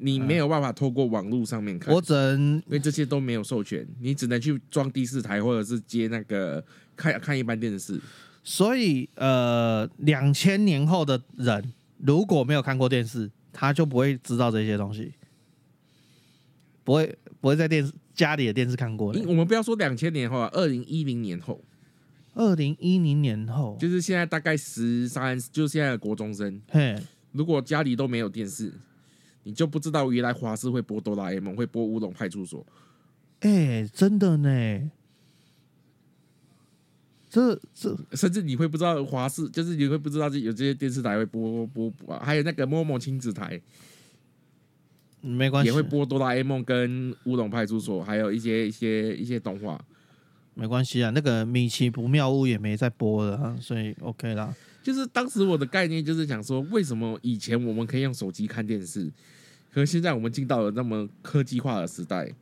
你没有办法透过网络上面看，
我只能
因为这些都没有授权，你只能去装第四台或者是接那个看看一般电视。
所以，呃，两千年后的人如果没有看过电视，他就不会知道这些东西，不会不会在电视家里的电视看过的。
我们不要说两千年后啊，二零一零年后，
二零一零年后，
就是现在大概十三，就是现在的国中生。嘿，如果家里都没有电视，你就不知道原来华视会播哆啦 A 梦，会播乌龙派出所。
哎，真的呢。这这，
甚至你会不知道华视，就是你会不知道有这些电视台会播播播，还有那个某某亲子台，
没关系，
也会播哆啦 A 梦跟乌龙派出所，还有一些一些一些动画，
没关系啊。那个米奇不妙屋也没在播了，啊所以 OK 啦。
就是当时我的概念就是想说，为什么以前我们可以用手机看电视，可是现在我们进到了那么科技化的时代，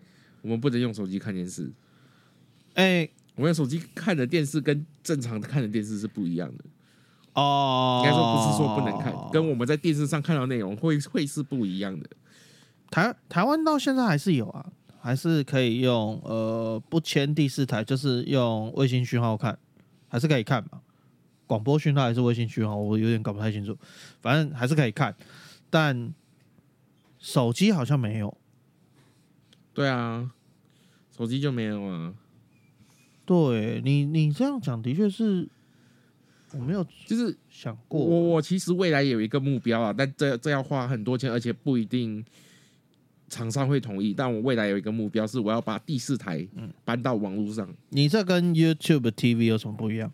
我们不能用手机看电视？
哎。
我用手机看的电视跟正常的看的电视是不一样的哦，应该说不是说不能看，跟我们在电视上看到内容会会是不一样的。
台台湾到现在还是有啊，还是可以用呃不签第四台，就是用卫星讯号看，还是可以看嘛。广播讯号还是卫星讯号，我有点搞不太清楚，反正还是可以看，但手机好像没有。
对啊，手机就没有啊。
对你，你这样讲的确是，我没有
就是
想过。
我我其实未来有一个目标啊，但这这要花很多钱，而且不一定厂商会同意。但我未来有一个目标是，我要把第四台搬到网络上。
你这跟 YouTube TV 有什么不一样？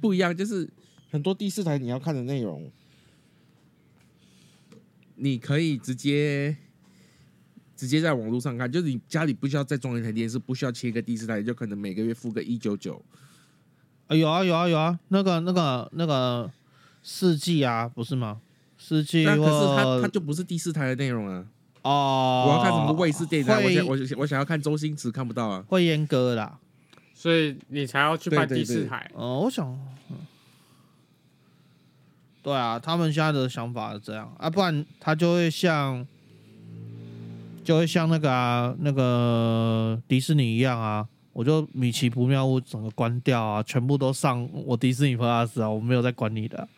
不一样，就是很多第四台你要看的内容，你可以直接。直接在网络上看，就是你家里不需要再装一台电视，不需要切个第四台，就可能每个月付个一九九。
啊，有啊有啊有啊，那个那个那个四 G 啊，不是吗？四 G，
可是他他就不是第四台的内容啊。哦，我要看什么卫视电台，我我我想要看周星驰，看不到啊，
会阉割啦，
所以你才要去办第四台。
哦，我想，对啊，他们现在的想法是这样啊，不然他就会像。就会像那个啊，那个迪士尼一样啊，我就米奇不妙屋整个关掉啊，全部都上我迪士尼 Plus 啊，我没有在管你的，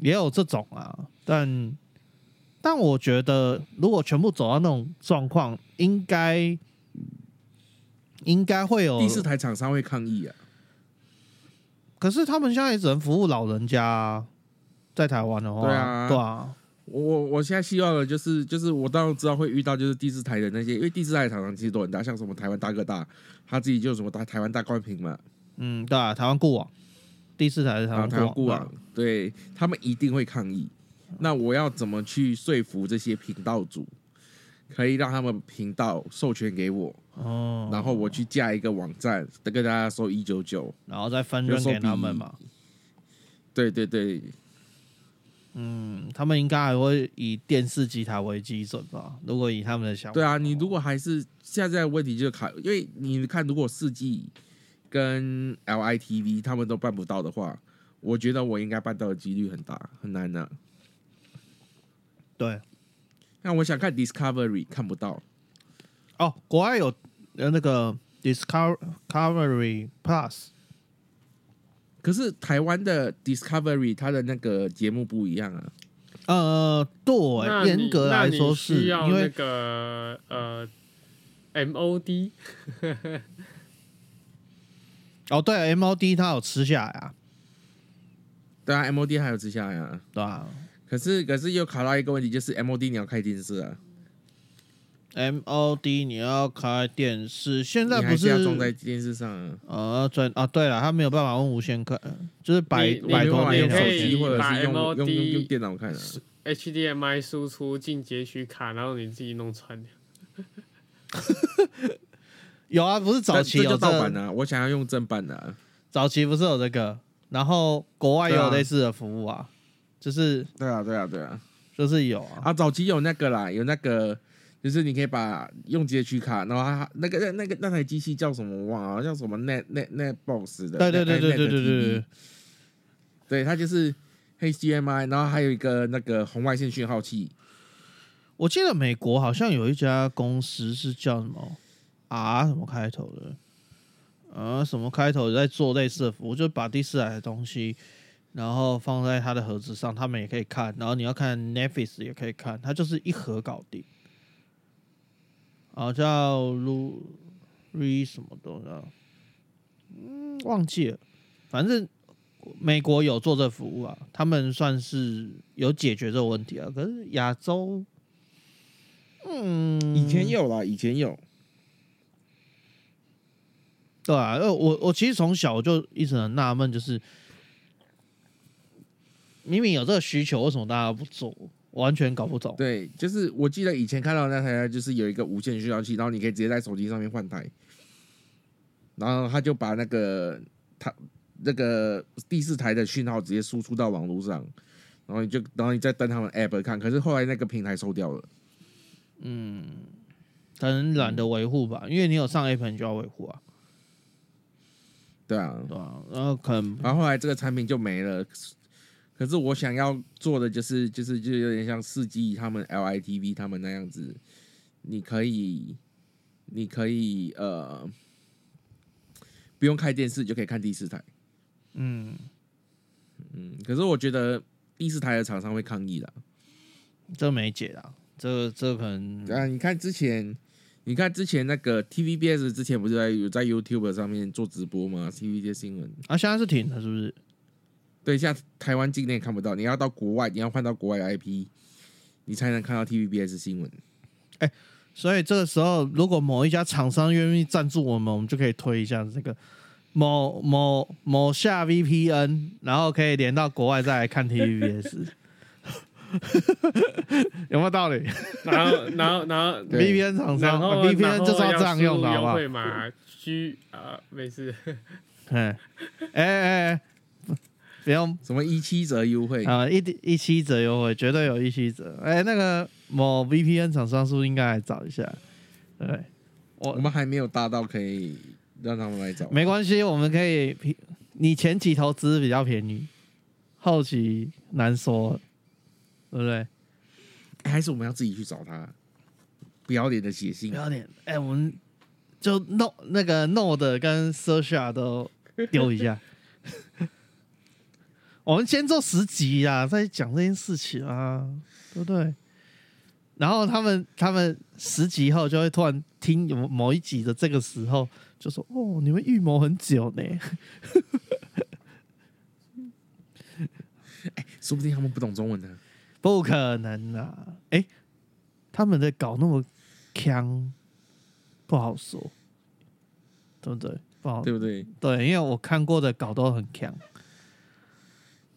也有这种啊，但但我觉得如果全部走到那种状况，应该应该会有
第四台厂商会抗议啊。
可是他们现在也只能服务老人家，在台湾的话，对
啊，
对啊。
我我现在希望的就是，就是我当然知道会遇到就是第四台的那些，因为第四台厂商其实都很大，像什么台湾大哥大，他自己就什么大台湾大冠屏嘛，
嗯，对啊，台湾固网，第四台是台湾
固网，对他们一定会抗议。那我要怎么去说服这些频道主，可以让他们频道授权给我，哦，然后我去架一个网站，再跟大家收一九九，
然后再分润给他们嘛？
对对对。
嗯，他们应该还会以电视机台为基准吧？如果以他们的想法，
对啊，你如果还是现在问题就是卡，因为你看，如果四 G 跟 LITV 他们都办不到的话，我觉得我应该办到的几率很大，很难的。
对，
那我想看 Discovery 看不到
哦，国外有呃那个 Discovery Plus。
可是台湾的 Discovery 它的那个节目不一样啊。
呃，对，严格来说是因为那
个呃 MOD。
哦，对，MOD 他有吃下来啊。
对啊，MOD 还有吃下来啊。
对啊。
可是可是又卡到一个问题，就是 MOD 你要开电视啊。
M O D，你要开电视，现在不
是要装在电视上啊？
呃，转啊，对了，他没有办法用无线看，就是摆摆
用
用
手机或者是用用用电脑看的。
H D M I 输出进截取卡，然后你自己弄串。
有啊，不是早期有
盗版的，我想要用正版的。
早期不是有这个，然后国外也有类似的服务啊，就是
对啊，对啊，对啊，
就是有啊。
啊，早期有那个啦，有那个。就是你可以把用截取卡，然后它那个那那个那台机器叫什么？我忘了，叫什么 Net Net Net Box 的。
对对对对对对对。
对，它就是 HDMI，然后还有一个那个红外线讯号器。
我记得美国好像有一家公司是叫什么 R 什么开头的，呃，什么开头？在做类似的服务，就把第四台的东西，然后放在他的盒子上，他们也可以看，然后你要看 Netflix 也可以看，它就是一盒搞定。好叫 Lu Re 什么的，嗯，忘记了，反正美国有做这服务啊，他们算是有解决这个问题啊。可是亚洲，嗯，
以前有啦，以前有，
对啊，呃，我我其实从小我就一直很纳闷，就是明明有这个需求，为什么大家不做？完全搞不懂。
对，就是我记得以前看到那台，就是有一个无线讯号器，然后你可以直接在手机上面换台，然后他就把那个他那个第四台的讯号直接输出到网络上，然后你就然后你再登他们 app 看，可是后来那个平台收掉了。
嗯，可能懒得维护吧，因为你有上 app 你就要维护啊。
对啊，
对啊，然后可能，
然后后来这个产品就没了。可是我想要做的就是，就是就有点像四 G 他们 LITV 他们那样子，你可以，你可以呃，不用开电视就可以看第四台。嗯嗯，可是我觉得第四台的厂商会抗议的，
这没解啊，这这可能
啊，你看之前，你看之前那个 TVBS 之前不是在有在 YouTube 上面做直播吗？TVB 新闻
啊，现在是停了，是不是？
对，现在台湾境内看不到，你要到国外，你要换到国外的 IP，你才能看到 TVBS 新闻。
哎，所以这个时候，如果某一家厂商愿意赞助我们，我们就可以推一下这个某某某下 VPN，然后可以连到国外再来看 TVBS，有没有道理？
然后，然后，然后
VPN 厂商，VPN 就是要这样用的，好不好？
会嘛？G 啊，没事。
哎哎哎。不用
什么一七折优惠
啊，一一七折优惠，绝对有一七折。哎，那个某 VPN 厂商是不是应该来找一下？对，
我我们还没有大到可以让他们来找。
没关系，我们可以，你前期投资比较便宜，后期难说，对不对？
还是我们要自己去找他？不要脸的写信，
不要脸。哎，我们就 No 那个 Node 跟 Search 都丢一下。我们先做十集呀，再讲这件事情啊，对不对？然后他们他们十集后就会突然听有某一集的这个时候，就说：“哦，你们预谋很久呢。”
哎，说不定他们不懂中文呢。
不可能啊！哎，他们的搞那么强，不好说，对不对？不好，
对不对？
对，因为我看过的稿都很强。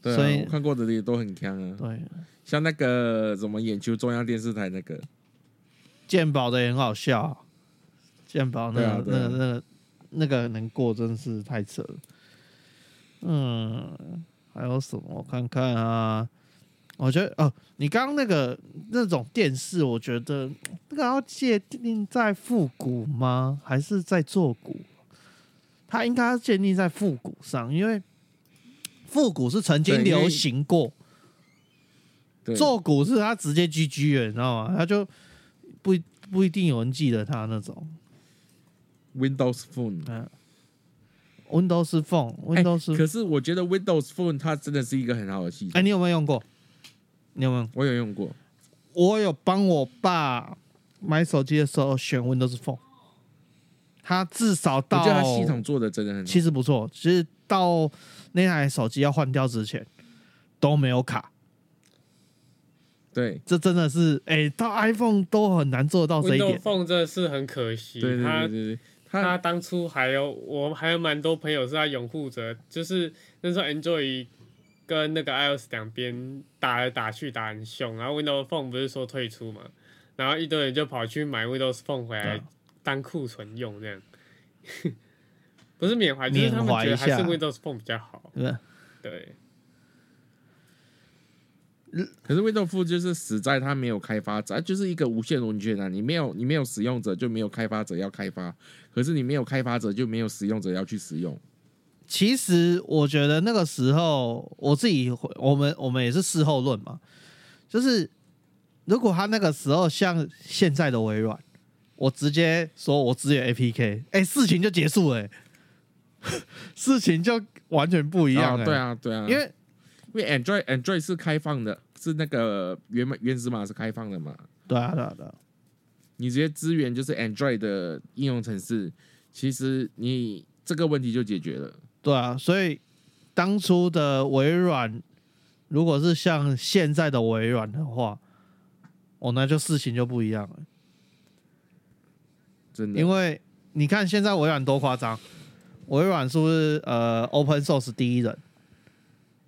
对所以看过的也都很强啊。
对，
像那个什么眼球中央电视台那个
鉴宝的也很好笑，鉴宝那个那个那个那个能过真是太扯了。嗯，还有什么？我看看啊，我觉得哦，你刚刚那个那种电视，我觉得那个要界定在复古吗？还是在做古？它应该要建立在复古上，因为。复古是曾经流行过，做古是他直接 GG 了，你知道吗？他就不不一定有人记得他那种
Windows Phone，
嗯，Windows Phone，Windows。
可是我觉得 Windows Phone 它真的是一个很好的系统。
哎，你有没有用过？你有没有？
我有用过，
我有帮我爸买手机的时候选 Windows Phone，他至少到，我
觉得他系统做的真的很，
其实不错，其实到。那台手机要换掉之前都没有卡，
对，
这真的是哎，到 iPhone 都很难做到这一点。
iPhone 真的是很可惜，
对对对他
当初还有我还有蛮多朋友是在拥护着，就是那时候 Android 跟那个 iOS 两边打来打去打很凶，然后 Windows Phone 不是说退出嘛，然后一堆人就跑去买 Windows Phone 回来当库存用这样。不是缅怀，就是他们觉得还是 Windows Phone 比较好。对，对。
可是 Windows Phone 就是死在它没有开发者，就是一个无限轮圈啊！你没有你没有使用者，就没有开发者要开发。可是你没有开发者，就没有使用者要去使用。
其实我觉得那个时候，我自己我们我们也是事后论嘛，就是如果他那个时候像现在的微软，我直接说我支援 APK，哎，事情就结束了。事情就完全不一样。
对啊，对啊，
因为
因为 Android Android 是开放的，是那个原原始码是开放的嘛？
对啊，对啊，对啊。
你直接支援就是 Android 的应用程式，其实你这个问题就解决了。
对啊，所以当初的微软，如果是像现在的微软的话，哦，那就事情就不一样了。
真的，
因为你看现在微软多夸张，微软是不是呃 Open Source 第一人？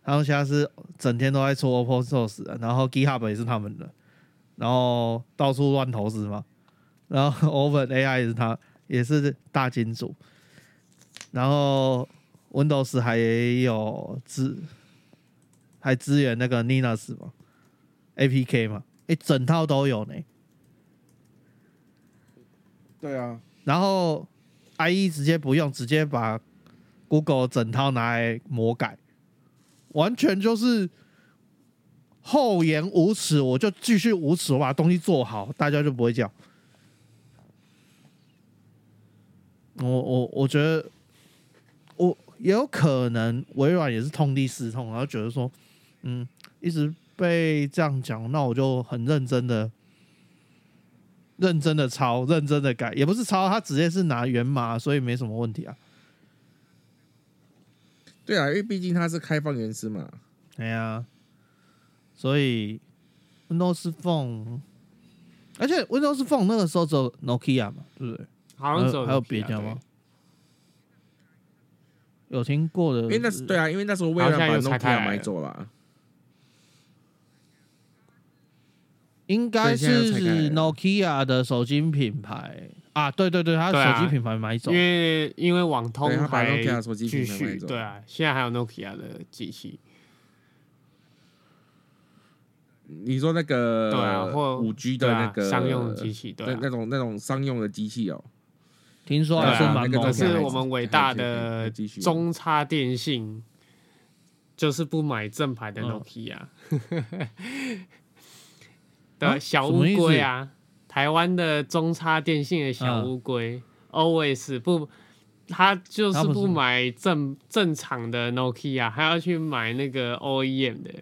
然后现在是整天都在出 Open Source，然后 GitHub 也是他们的，然后到处乱投资嘛。然后 Open AI 也是他，也是大金主。然后 Windows 还有支，还支援那个 Linux 嘛，APK 嘛，哎，整套都有呢。
对啊，
然后 IE 直接不用，直接把 Google 整套拿来魔改。完全就是厚颜无耻，我就继续无耻，我把东西做好，大家就不会叫。我我我觉得，我也有可能微软也是痛定思痛，然后觉得说，嗯，一直被这样讲，那我就很认真的、认真的抄、认真的改，也不是抄，他直接是拿源码，所以没什么问题啊。
对啊，因为毕竟它是开放原始嘛。
对呀，所以 Windows Phone，而且 Windows Phone 那个时候只有 Nokia 嘛，对不对？
好像只有
还有别家吗？有听过的？因
为那是对啊，因为那时候微软把 Nokia 买走了。
应该是 Nokia 的手机品牌。啊，对对对，他手机品牌买走，
因为因为网通还
继续，
对啊，现在还有 Nokia 的机器。
你说那个
对啊，或
五 G 的那个
商用机器，对，
那种那种商用的机器哦，
听说还是蛮
可是我们伟大的中差电信就是不买正牌的 Nokia 的小乌龟啊。台湾的中差电信的小乌龟，always 不，他就是不买正正常的 Nokia，还要去买那个 OEM 的。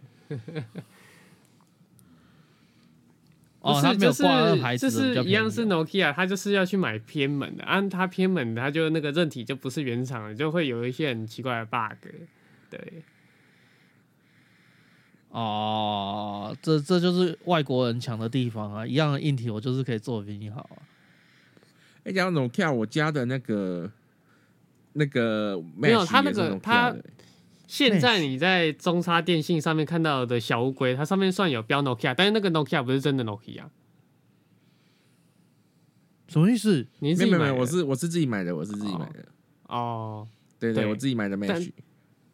哦，
他
没有挂那个牌
子，就是一样是 Nokia，他就是要去买偏门的，按他偏门，他就那个韧体就不是原厂的，就会有一些很奇怪的 bug，对。
哦，这这就是外国人强的地方啊！一样的硬体，我就是可以做的比你好啊。
哎，讲那种跳，我家的那个那个
没有他那个他现在你在中差电信上面看到的小乌龟，它上面算有标 Nokia，但是那个 Nokia 不是真的 Nokia。
什么意思？
你自己买？
我是我是自己买的，我是自己买的。
哦，
对对，我自己买的 Mesh。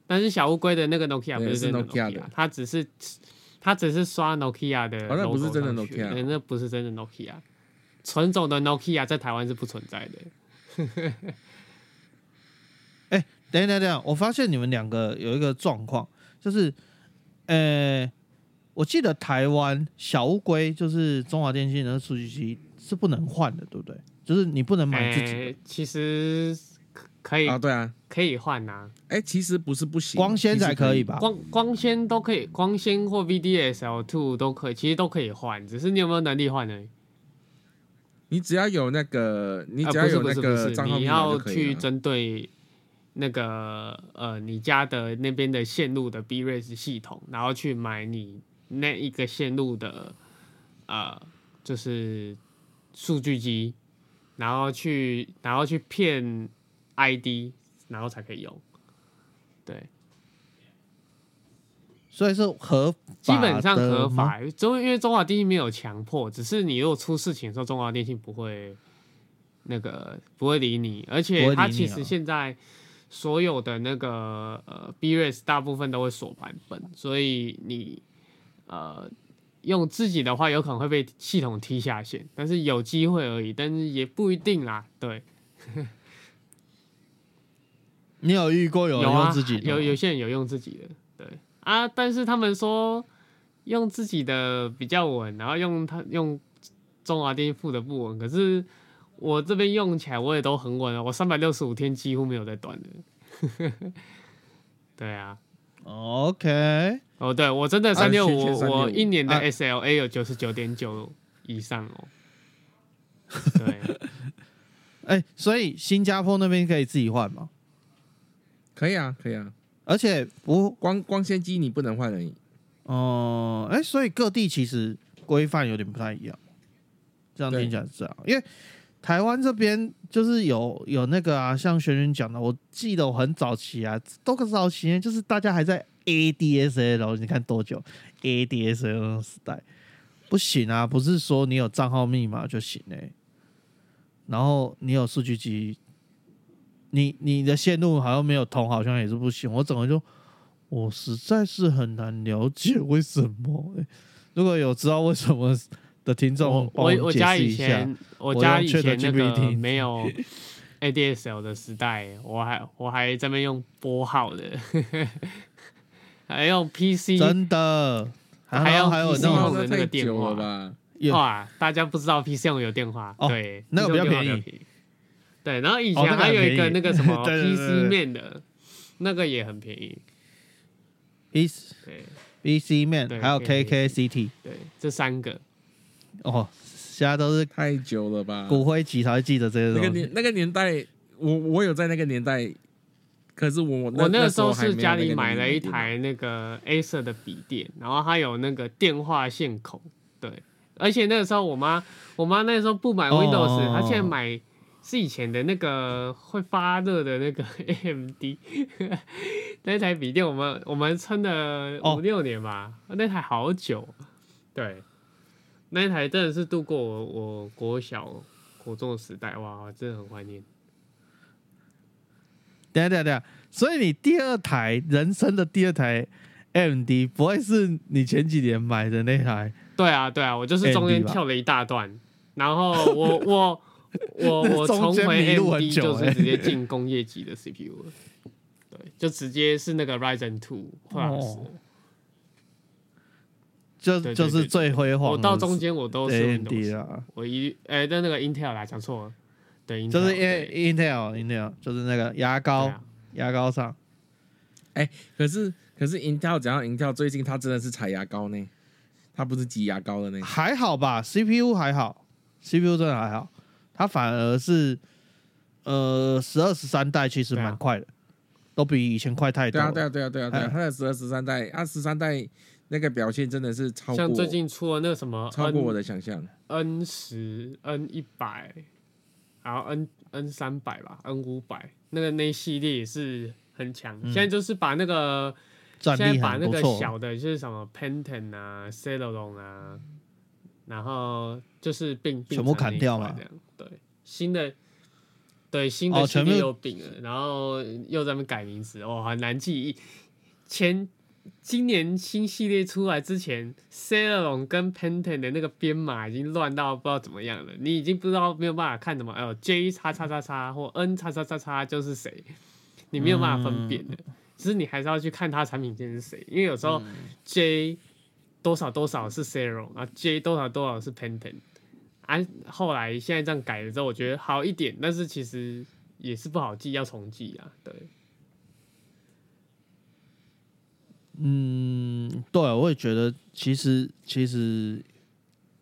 但是小乌龟的那个 Nokia 不
是真的
Nokia 的，它只是它只是刷 Nokia 的，
那不是真的 Nokia，
那不是真的 Nokia，纯种的 Nokia 在台湾是不存在的。
哎，等等等，我发现你们两个有一个状况，就是，呃，我记得台湾小乌龟就是中华电信的数据机是不能换的，对不对？就是你不能买自己。
其实。可以
啊，对啊，
可以换呐。
哎，其实不是不行，
光纤才可以吧？
光光纤都可以，光纤或 VDSL two 都可以，其实都可以换，只是你有没有能力换呢？
你只要有那个，你只要有那个账号
你要去针对那个呃你家的那边的线路的 B race 系统，然后去买你那一个线路的呃就是数据机，然后去然后去骗。ID，然后才可以用，对，
所以是合
基本上合法。中因为中华电信没有强迫，只是你如果出事情的时候，中华电信不会那个不会理你，而且它其实现在所有的那个呃 b r s 大部分都会锁版本，所以你呃用自己的话，有可能会被系统踢下线，但是有机会而已，但是也不一定啦，对。
你有遇过有用自己的？
有有些人有用自己的，对啊，但是他们说用自己的比较稳，然后用他用中华电信付的不稳。可是我这边用起来我也都很稳了，我三百六十五天几乎没有在断的。对啊
，OK，
哦，对我真的三六五，我一年的 SLA 有九十九点九以上哦。对，
哎，所以新加坡那边可以自己换吗？
可以啊，可以啊，
而且不
光光纤机你不能换而已。
哦，哎，所以各地其实规范有点不太一样。这样听起来是这样，因为台湾这边就是有有那个啊，像玄玄讲的，我记得我很早期啊，多个早期就是大家还在 ADSL，你看多久 ADSL 时代。不行啊！不是说你有账号密码就行哎，然后你有数据机，你你的线路好像没有通，好像也是不行。我整个就，我实在是很难了解为什么。如果有知道为什么的听众，
我
我
家以前我家以前那个没有 ADSL 的时代，我还我还在那用拨号的，还用 PC，
真的。
还
有还有那
种的那个电话吧？哇，大家不知道 PC 用有电话，对，
那个比较便宜。
对，然后以前还有一个那个什么 PC 面的，那个也很便宜。
PC 对 PC 面，还有 KKCT，
对，这三个。
哦，现在都是
太久了吧？
骨灰级才会记得这些
那个年那个年代，我我有在那个年代。可是我
我
那
个时候是家里买了一台那个 A 色的笔电，然后它有那个电话线口，对，而且那个时候我妈我妈那时候不买 Windows，她现在买是以前的那个会发热的那个 AMD 那台笔电，我们我们撑了五六年吧，那台好久，对，那一台真的是度过我我国小国中的时代，哇，真的很怀念。
等下等下等下，所以你第二台人生的第二台 M D 不会是你前几年买的那台？
对啊对啊，我就是中间跳了一大段，然后我我我 我重回 M D 就是直接进工业级的 C P U 了，对，就直接是那个 Ryzen Two Plus，
就就是最辉煌。
我到中间我都是 M D 啊，我一哎在那个 Intel 啦，讲错了。
对就是因为 Intel，Intel 就是那个牙膏，牙膏上。
哎，可是可是 Intel 讲到 Intel，最近它真的是采牙膏呢，它不是挤牙膏的那。
还好吧，CPU 还好，CPU 真的还好，它反而是呃十二十三代其实蛮快的，都比以前快太多。
对啊对啊对啊对啊对啊，它的十二十三代，啊十三代那个表现真的是超过。
像最近出了那个什么，
超过我的想象
，N 十 N 一百。然后 N N 三百吧，N 五百那个那系列也是很强。现在就是把那个，现在把那个小的，就是什么 Pentium 啊、Celeron 啊，然后就是并
全部砍掉嘛。
对，新的对新的系列又并了，然后又在那改名字，哦，很难记。前今年新系列出来之前，Celeron 跟 Pentium 的那个编码已经乱到不知道怎么样了。你已经不知道没有办法看什么，哦 J 叉叉叉叉或 N 叉叉叉叉就是谁，你没有办法分辨的。其实你还是要去看它产品线是谁，因为有时候 J 多少多少是 Celeron 啊，J 多少多少是 Pentium。啊，后来现在这样改了之后，我觉得好一点，但是其实也是不好记，要重记啊，对。
嗯，对，我也觉得，其实其实，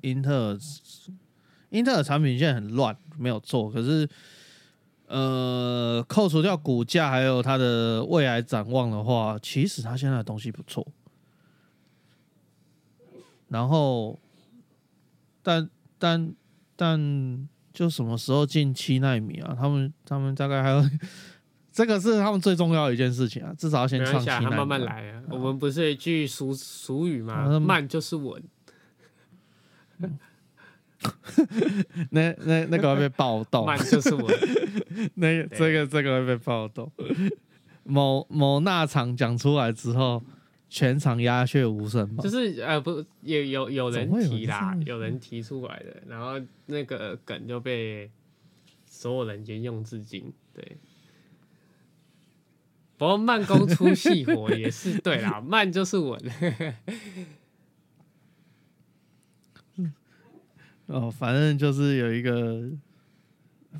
英特尔，英特尔产品现在很乱，没有错。可是，呃，扣除掉股价还有它的未来展望的话，其实它现在的东西不错。然后，但但但，就什么时候进七纳米啊？他们他们大概还要。这个是他们最重要的一件事情啊，至少要先创新。他
慢慢来啊，我们不是一句俗俗语吗？慢就是稳。
那那那个会被暴动。
慢就是稳。
那这个这个会被暴动。某某那场讲出来之后，全场鸦雀无声嘛。
就是呃，不有有有人提啦，有人提出来的，然后那个梗就被所有人沿用至今。对。不过慢工出细活也是对啦，慢就是稳。
哦，反正就是有一个，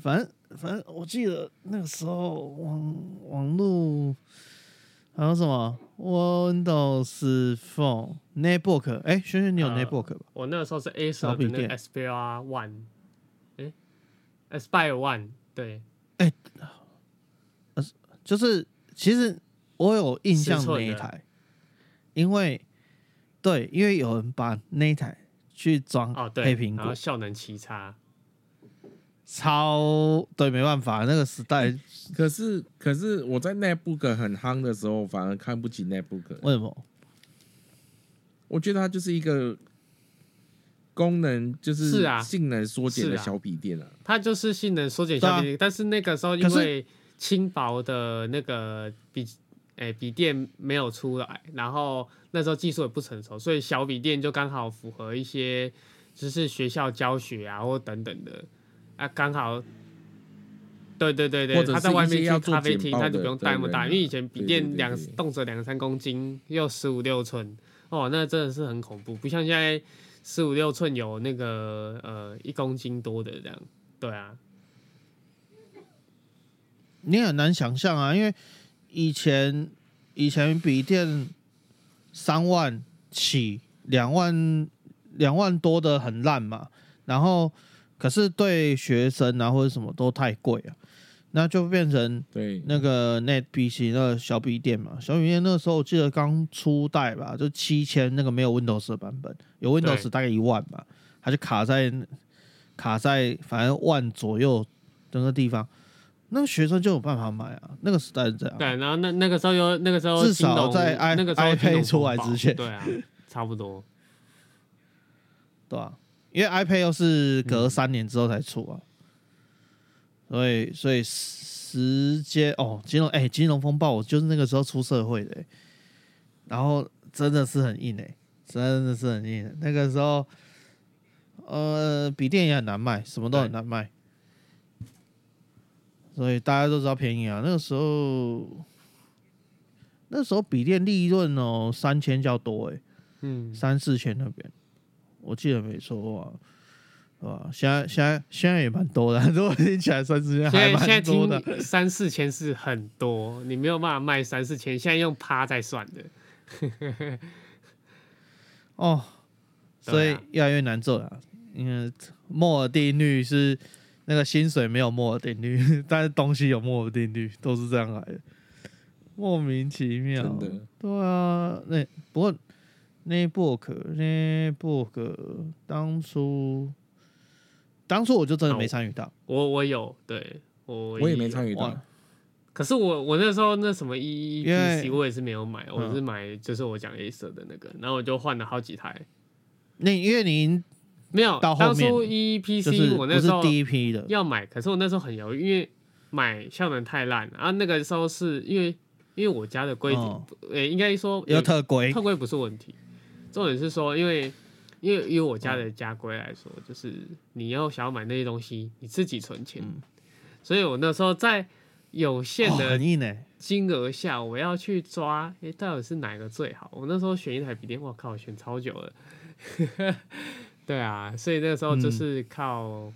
反正反正我记得那个时候网网络还有什么 Windows Phone Netbook，哎，轩轩你有 Netbook 吧？
我那个时候是 A 十的那个 Xperia One，哎 Aspire One，对，
哎，呃，就是其实我有印象那一台，因为对，因为有人把那一台去装
哦，对，
黑苹果，
效能奇差。
超对，没办法，那个时代。
可是，可是我在 Netbook 很夯的时候，反而看不起 Netbook。
为什么？
我觉得它就是一个功能，就是
是啊，
性能缩减的小笔电啊。
它就是性能缩减小笔电，但是那个时候因为轻薄的那个笔，诶，笔电没有出来，然后那时候技术也不成熟，所以小笔电就刚好符合一些，就是学校教学啊，或等等的。啊，刚好，对对对对，他在外面去咖啡厅，他就不用带那么大，因为以前笔电两动辄两三公斤，又十五六寸，哦，那真的是很恐怖，不像现在十五六寸有那个呃一公斤多的这样，对啊，
你很难想象啊，因为以前以前笔电三万起，两万两万多的很烂嘛，然后。可是对学生啊或者什么都太贵啊，那就变成
对
那个 Net PC 那个小笔电嘛，小笔电那个时候我记得刚出代吧，就七千那个没有 Windows 的版本，有 Windows 大概一万吧，它就卡在卡在反正万左右那个地方，那个学生就有办法买啊，那个时代是这样。
对，然后那那个时候有那个时候
至少在 i
那个
iPad 出来之前，
对啊，差不多，
对啊。因为 iPad 又是隔三年之后才出啊，所以所以时间哦，金融哎，金融风暴，我就是那个时候出社会的，然后真的是很硬哎，真的是很硬。那个时候，呃，笔电也很难卖，什么都很难卖，所以大家都知道便宜啊。那个时候，那时候笔电利润哦，三千较多哎，嗯，三四千那边。我记得没错啊，是吧？现在现在现在也蛮多的，如果听起来三四千还蛮多的。
三四千是很多，你没有办法卖三四千。现在用趴在算的，
哦，所以越来越难做了。因为摩尔定律是那个薪水没有摩尔定律，但是东西有摩尔定律，都是这样来的，莫名其妙。
的，
对啊，那不过。那 book 那 book 当初当初我就真的没参与到，
我我有对我
我也没参与到，
可是我我那时候那什么 E E P C 我也是没有买，我是买就是我讲 A 色的那个，然后我就换了好几台。
那因为您
没有当初 E E P C 我那时候
第一批的
要买，可是我那时候很犹豫，因为买效能太烂，然后那个时候是因为因为我家的规定，呃，应该说
有特规，
特规不是问题。重点是说，因为因为因为我家的家规来说，就是你要想要买那些东西，你自己存钱。所以我那时候在有限的金额下，我要去抓，哎，到底是哪个最好？我那时候选一台笔电，我靠，选超久了。对啊，所以那个时候就是靠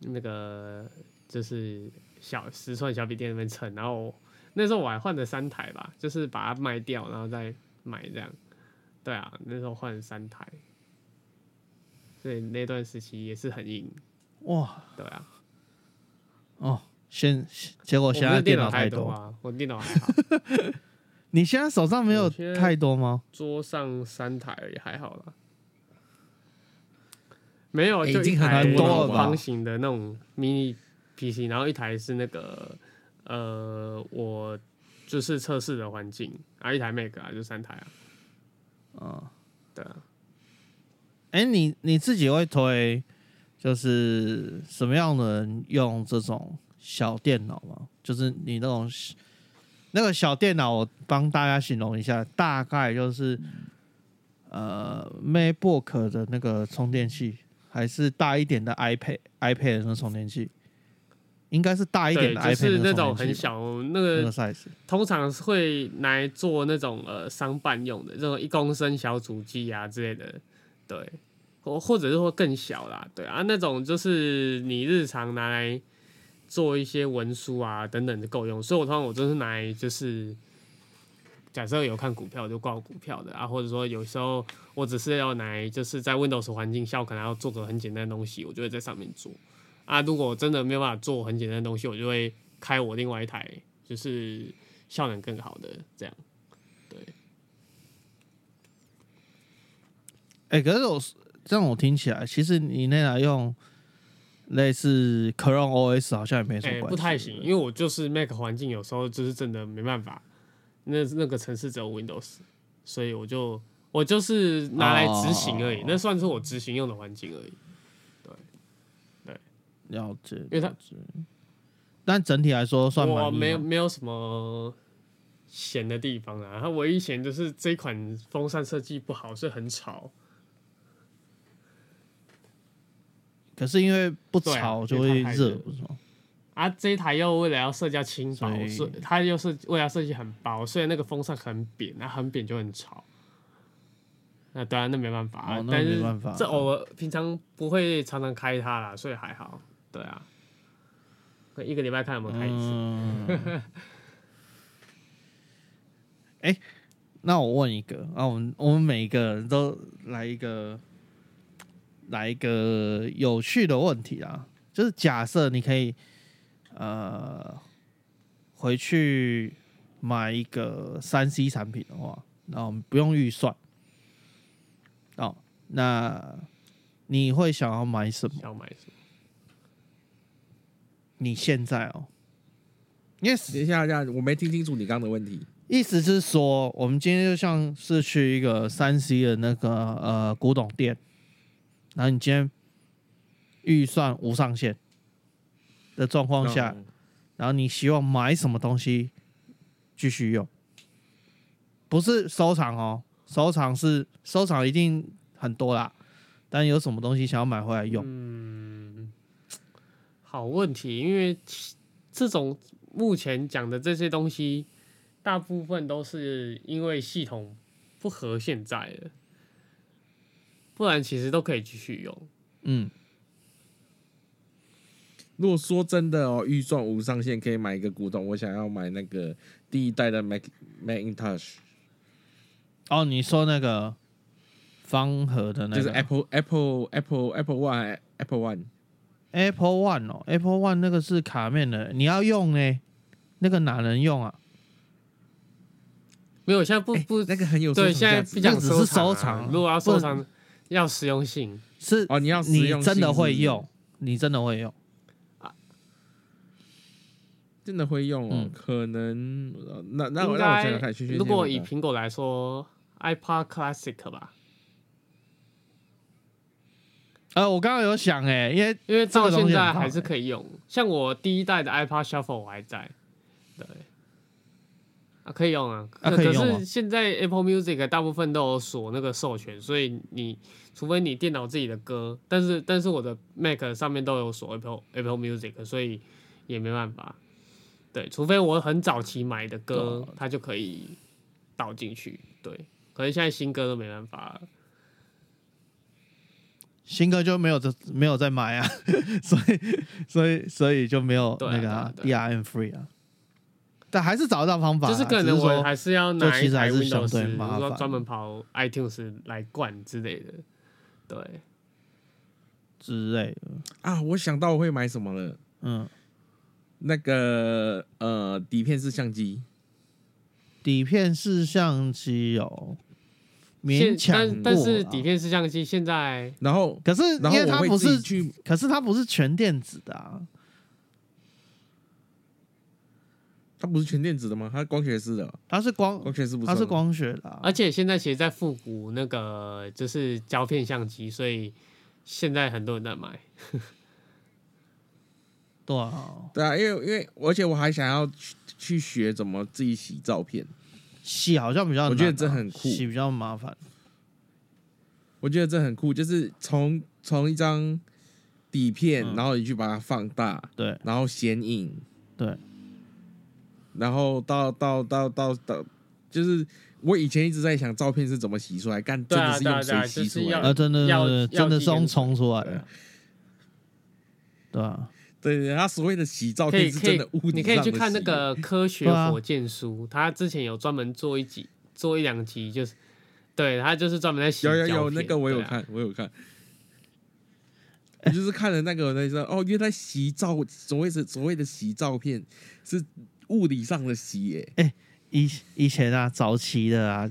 那个就是小十寸小笔电那边蹭，然后那时候我还换了三台吧，就是把它卖掉，然后再买这样。对啊，那时候换了三台，所以那段时期也是很硬
哇。
对啊，
哦，现结果现在
电
脑太
多啊，我电脑还好。
你现在手上没有太多吗？
桌上三台也还好了，没有
已经很多
方形的那种 mini PC，然后一台是那个呃，我就是测试的环境，啊一台 Mac 啊，就三台啊。
嗯，
对啊。
哎，你你自己会推，就是什么样的人用这种小电脑吗？就是你那种那个小电脑，我帮大家形容一下，大概就是呃，MacBook 的那个充电器，还是大一点的 iPad，iPad 的那充电器。应该是大一点的 iPad，
是那种很小
那
个
size，
通常会拿来做那种呃商办用的，这种一公升小主机啊之类的，对，或或者是说更小啦，对啊，那种就是你日常拿来做一些文书啊等等的够用。所以我通常我都是拿来就是假设有看股票就挂股票的啊，或者说有时候我只是要来就是在 Windows 环境下，我可能要做个很简单的东西，我就会在上面做。啊，如果真的没有办法做很简单的东西，我就会开我另外一台，就是效能更好的这样。对。
哎，可是我这样我听起来，其实你那台用类似 Chrome OS 好像也没什么关系。
不太行，因为我就是 Mac 环境，有时候就是真的没办法。那那个城市只有 Windows，所以我就我就是拿来执行而已，那算是我执行用的环境而已。对，对，
了解。
因为它，
但整体来说算
我没有没有什么闲的地方啊。它唯一闲就是这款风扇设计不好，所以很吵。
可是因为不吵就会热，不是吗？
啊，这一台又为了要设计轻薄，所以它又是为了设计很薄，所以那个风扇很扁，那很扁就很吵。那当然，那没办法，但是这偶尔平常不会常常开它啦，所以还好。对啊，一个礼拜看有没有开一次。
哎，那我问一个，啊，我们我们每一个人都来一个，来一个有趣的问题啊，就是假设你可以。呃，回去买一个三 C 产品的话，那我们不用预算哦。那你会想要买什么？
要买什么？
你现在哦，Yes，
等一下，这样我没听清楚你刚刚的问题。
意思是说，我们今天就像是去一个三 C 的那个呃古董店，然后你今天预算无上限。的状况下，然后你希望买什么东西继续用？不是收藏哦，收藏是收藏一定很多啦，但有什么东西想要买回来用？
嗯，好问题，因为这种目前讲的这些东西，大部分都是因为系统不合现在的，不然其实都可以继续用。嗯。
如果说真的哦，预算无上限，可以买一个古董。我想要买那个第一代的 Mac Macintosh。
哦，你说那个方盒的那
个，就是 Apple Apple Apple Apple One Apple One
Apple One 哦，Apple One 那个是卡面的，你要用呢，那个哪能用啊？
没有，现在不不
那个很有
对，现在不讲
只是收藏。
如果要收藏，要实用性
是
哦，你要
你真的会用，你真的会用。
真的会用哦，可能那那
我
让我想想看，
如果以苹果来说，iPod Classic 吧。
呃，我刚刚有想哎，因为
因为到现在还是可以用，像我第一代的 iPad Shuffle 我还在，对，啊可以用啊，可是现在 Apple Music 大部分都有锁那个授权，所以你除非你电脑自己的歌，但是但是我的 Mac 上面都有锁 Apple Apple Music，所以也没办法。对，除非我很早期买的歌，它就可以导进去。对，可能现在新歌都没办法，
新歌就没有这没有在买啊，所以所以所以就没有那个 DRM free 啊。但还是找得到方法，
就是可能我还
是
要拿一台
Windows，
比如说专门跑 iTunes 来灌之类的，对，
之类的
啊。我想到我会买什么了，嗯。那个呃，底片式相机，
底片式相机哦，勉强
但但是底片式相机现在，
然后
可是因为它不是去，可是它不是全电子的啊，
它不是全电子的吗？它是光学式的，
它是光
光学式不，
它是光学的，
而且现在其实，在复古那个就是胶片相机，所以现在很多人在买。
对啊，
对啊，因为因为而且我还想要去去学怎么自己洗照片，
洗好像比较，
我觉得这很酷，
洗比较麻烦。
我觉得这很酷，就是从从一张底片，然后你去把它放大，
对，
然后显影，
对，
然后到到到到到，就是我以前一直在想照片是怎么洗出来，干真的是用水洗出来，
啊，
真的真的是用冲出来的，对啊。
对对，他所谓的洗照片是真的物
你可以去看那个科学火箭书，他之前有专门做一集，做一两集，就是对他就是专门在洗。
有有有，那个我有看，我有看。你就是看了那个那说哦，原来洗照所谓是所谓的洗照片是物理上的洗耶。
哎，以以前啊，早期的啊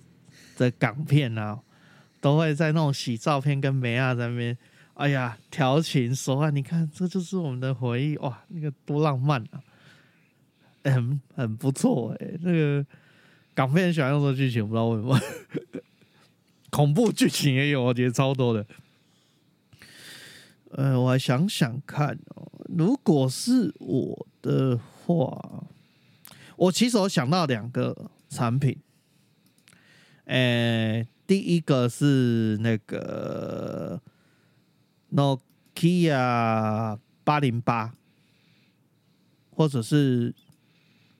的港片啊，都会在那种洗照片跟美亚在那边，哎呀，调情说话，你看这就是我们的回忆哇，那个多浪漫啊，很很不错哎，那个港片喜欢用这剧情，不知道为什么，恐怖剧情也有，我觉得超多的。呃，我还想想看哦，如果是我的话，我其实我想到两个产品，呃，第一个是那个 Nokia 八零八，或者是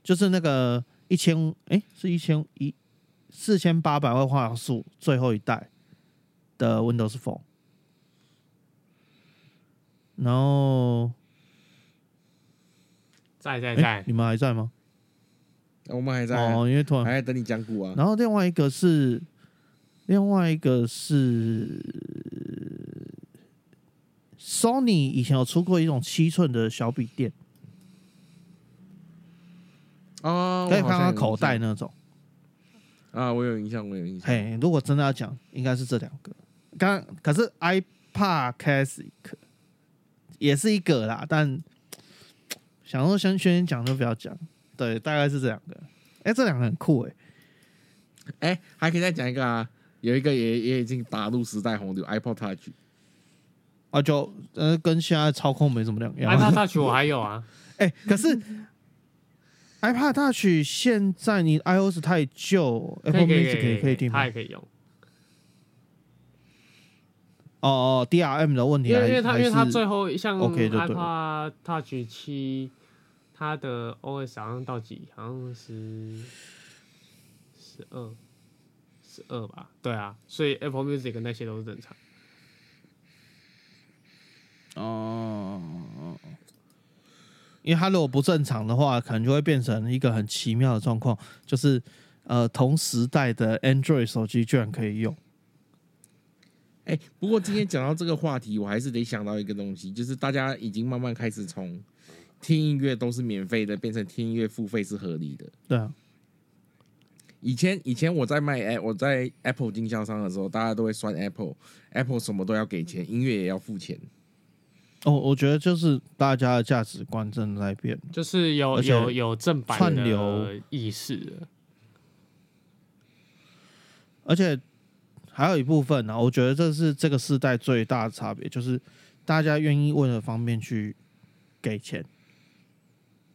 就是那个一千，哎，是一千一四千八百万画素最后一代的 Windows Phone。然后
在在在，
你们还在吗？
我们还在
哦，因为突然
还在等你讲古啊。
然后另外一个是，另外一个是，Sony 以前有出过一种七寸的小笔电，
哦，
可以放在口袋那种。
啊，我有印象，我有印象。
嘿，如果真的要讲，应该是这两个。刚可是 iPad Classic。也是一个啦，但想说先先讲就不要讲，对，大概是这两个。哎，这两个很酷哎，
哎，还可以再讲一个啊，有一个也也已经打入时代洪流，iPod Touch，
啊，就呃跟现在操控没什么两样。
iPad Touch 我还有啊，
哎，可是 iPad Touch 现在你 iOS 太旧，Apple Music 可以可以听，
它也可以用。
哦哦，DRM 的问题，
因为因为它因为它最后像
iPad
Touch 七，它的 OS 好像到几，好像是十二，十二吧？对啊，所以 Apple Music 那些都是正常。
哦，因为它如果不正常的话，可能就会变成一个很奇妙的状况，就是呃，同时代的 Android 手机居然可以用。
哎，不过今天讲到这个话题，我还是得想到一个东西，就是大家已经慢慢开始从听音乐都是免费的，变成听音乐付费是合理的。
对啊，
以前以前我在卖哎，我在 Apple 经销商的时候，大家都会算 Apple，Apple 什么都要给钱，音乐也要付钱。
哦，我觉得就是大家的价值观正在变，
就是有有有正版
串流
意识
而且。还有一部分呢，我觉得这是这个时代最大的差别，就是大家愿意为了方便去给钱，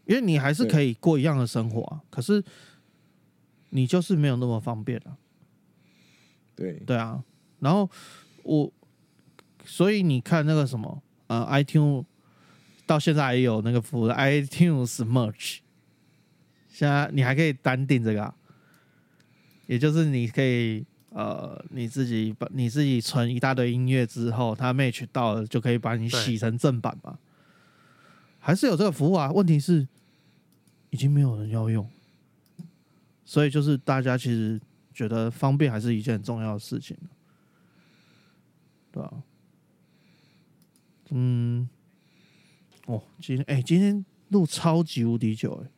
因为你还是可以过一样的生活啊，可是你就是没有那么方便了。
对
对啊，然后我所以你看那个什么呃，iTunes 到现在也有那个服务的，iTunes Merch，现在你还可以单订这个，也就是你可以。呃，你自己把你自己存一大堆音乐之后，它 match 到了就可以把你洗成正版嘛？还是有这个服务啊？问题是已经没有人要用，所以就是大家其实觉得方便还是一件很重要的事情，对吧？嗯，哦，今天哎，今天录超级无敌久哎，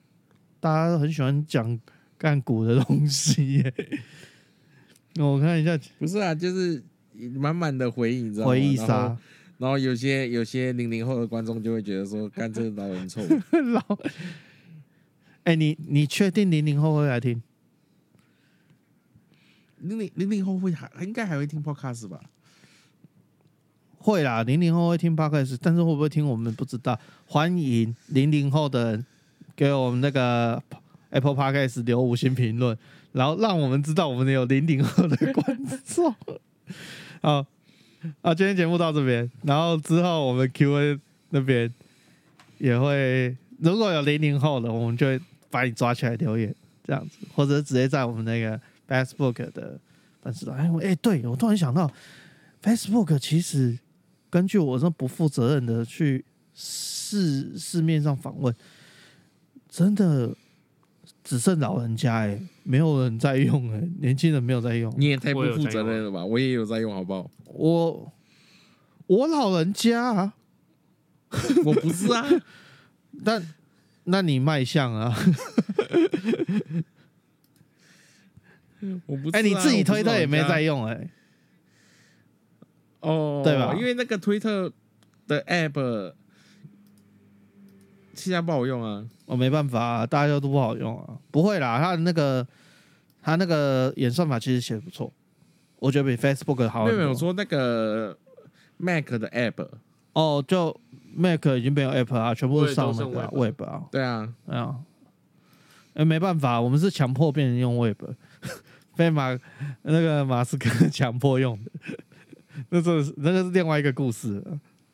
大家都很喜欢讲干股的东西耶。我看一下，
不是啊，就是满满的回忆，你知道吗？
回忆杀。
然后有些有些零零后的观众就会觉得说，干这老人臭。
老，哎，你你确定零零后会来听？
零零零零后会还应该还会听 podcast 吧？
会啦，零零后会听 podcast，但是会不会听我们不知道。欢迎零零后的给我们那个 Apple Podcast 留五星评论。然后让我们知道我们有零零后的观众，好，啊，今天节目到这边，然后之后我们 Q&A 那边也会，如果有零零后的，我们就会把你抓起来留言，这样子，或者直接在我们那个 Facebook 的粉丝团，哎，哎，对我突然想到，Facebook 其实根据我这不负责任的去市市面上访问，真的。只剩老人家哎，没有人在用哎，年轻人没有在用。
你也太不负责任了吧！我也有在用，好不好？
我我老人家，啊
我不是啊，
那那你卖相啊？
我不
哎，你自己推特也没在用哎。
哦，
对吧？
因为那个推特的 app 现在不好用啊。
我没办法，啊大家都不好用啊。不会啦，他那个他那个演算法其实写的不错，我觉得比 Facebook 好。
没有说那个 Mac 的 app
哦，就 Mac 已经没有 app 啊，全部上那个 Web 啊。
对啊，
啊，哎，没办法，我们是强迫变成用 Web，被马那个马斯克强迫用的。那这是那个是另外一个故事，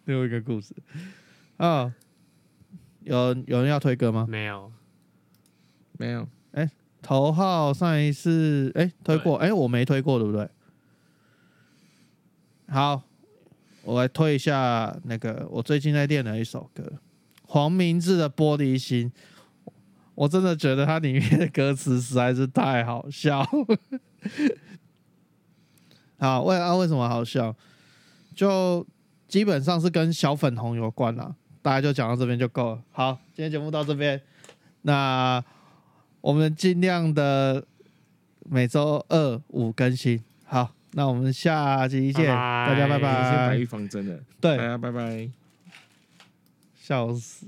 另外一个故事啊。有有人要推歌吗？
没有，
没有。
哎，头号上一次哎推过，哎我没推过，对不对？好，我来推一下那个我最近在练的一首歌，黄明志的《玻璃心》。我真的觉得它里面的歌词实在是太好笑。好，为啊为什么好笑？就基本上是跟小粉红有关啦。大家就讲到这边就够了。好，今天节目到这边，那我们尽量的每周二五更新。好，那我们下期见，大家拜拜。
先打预防针了，
对，
大家拜拜。
笑死。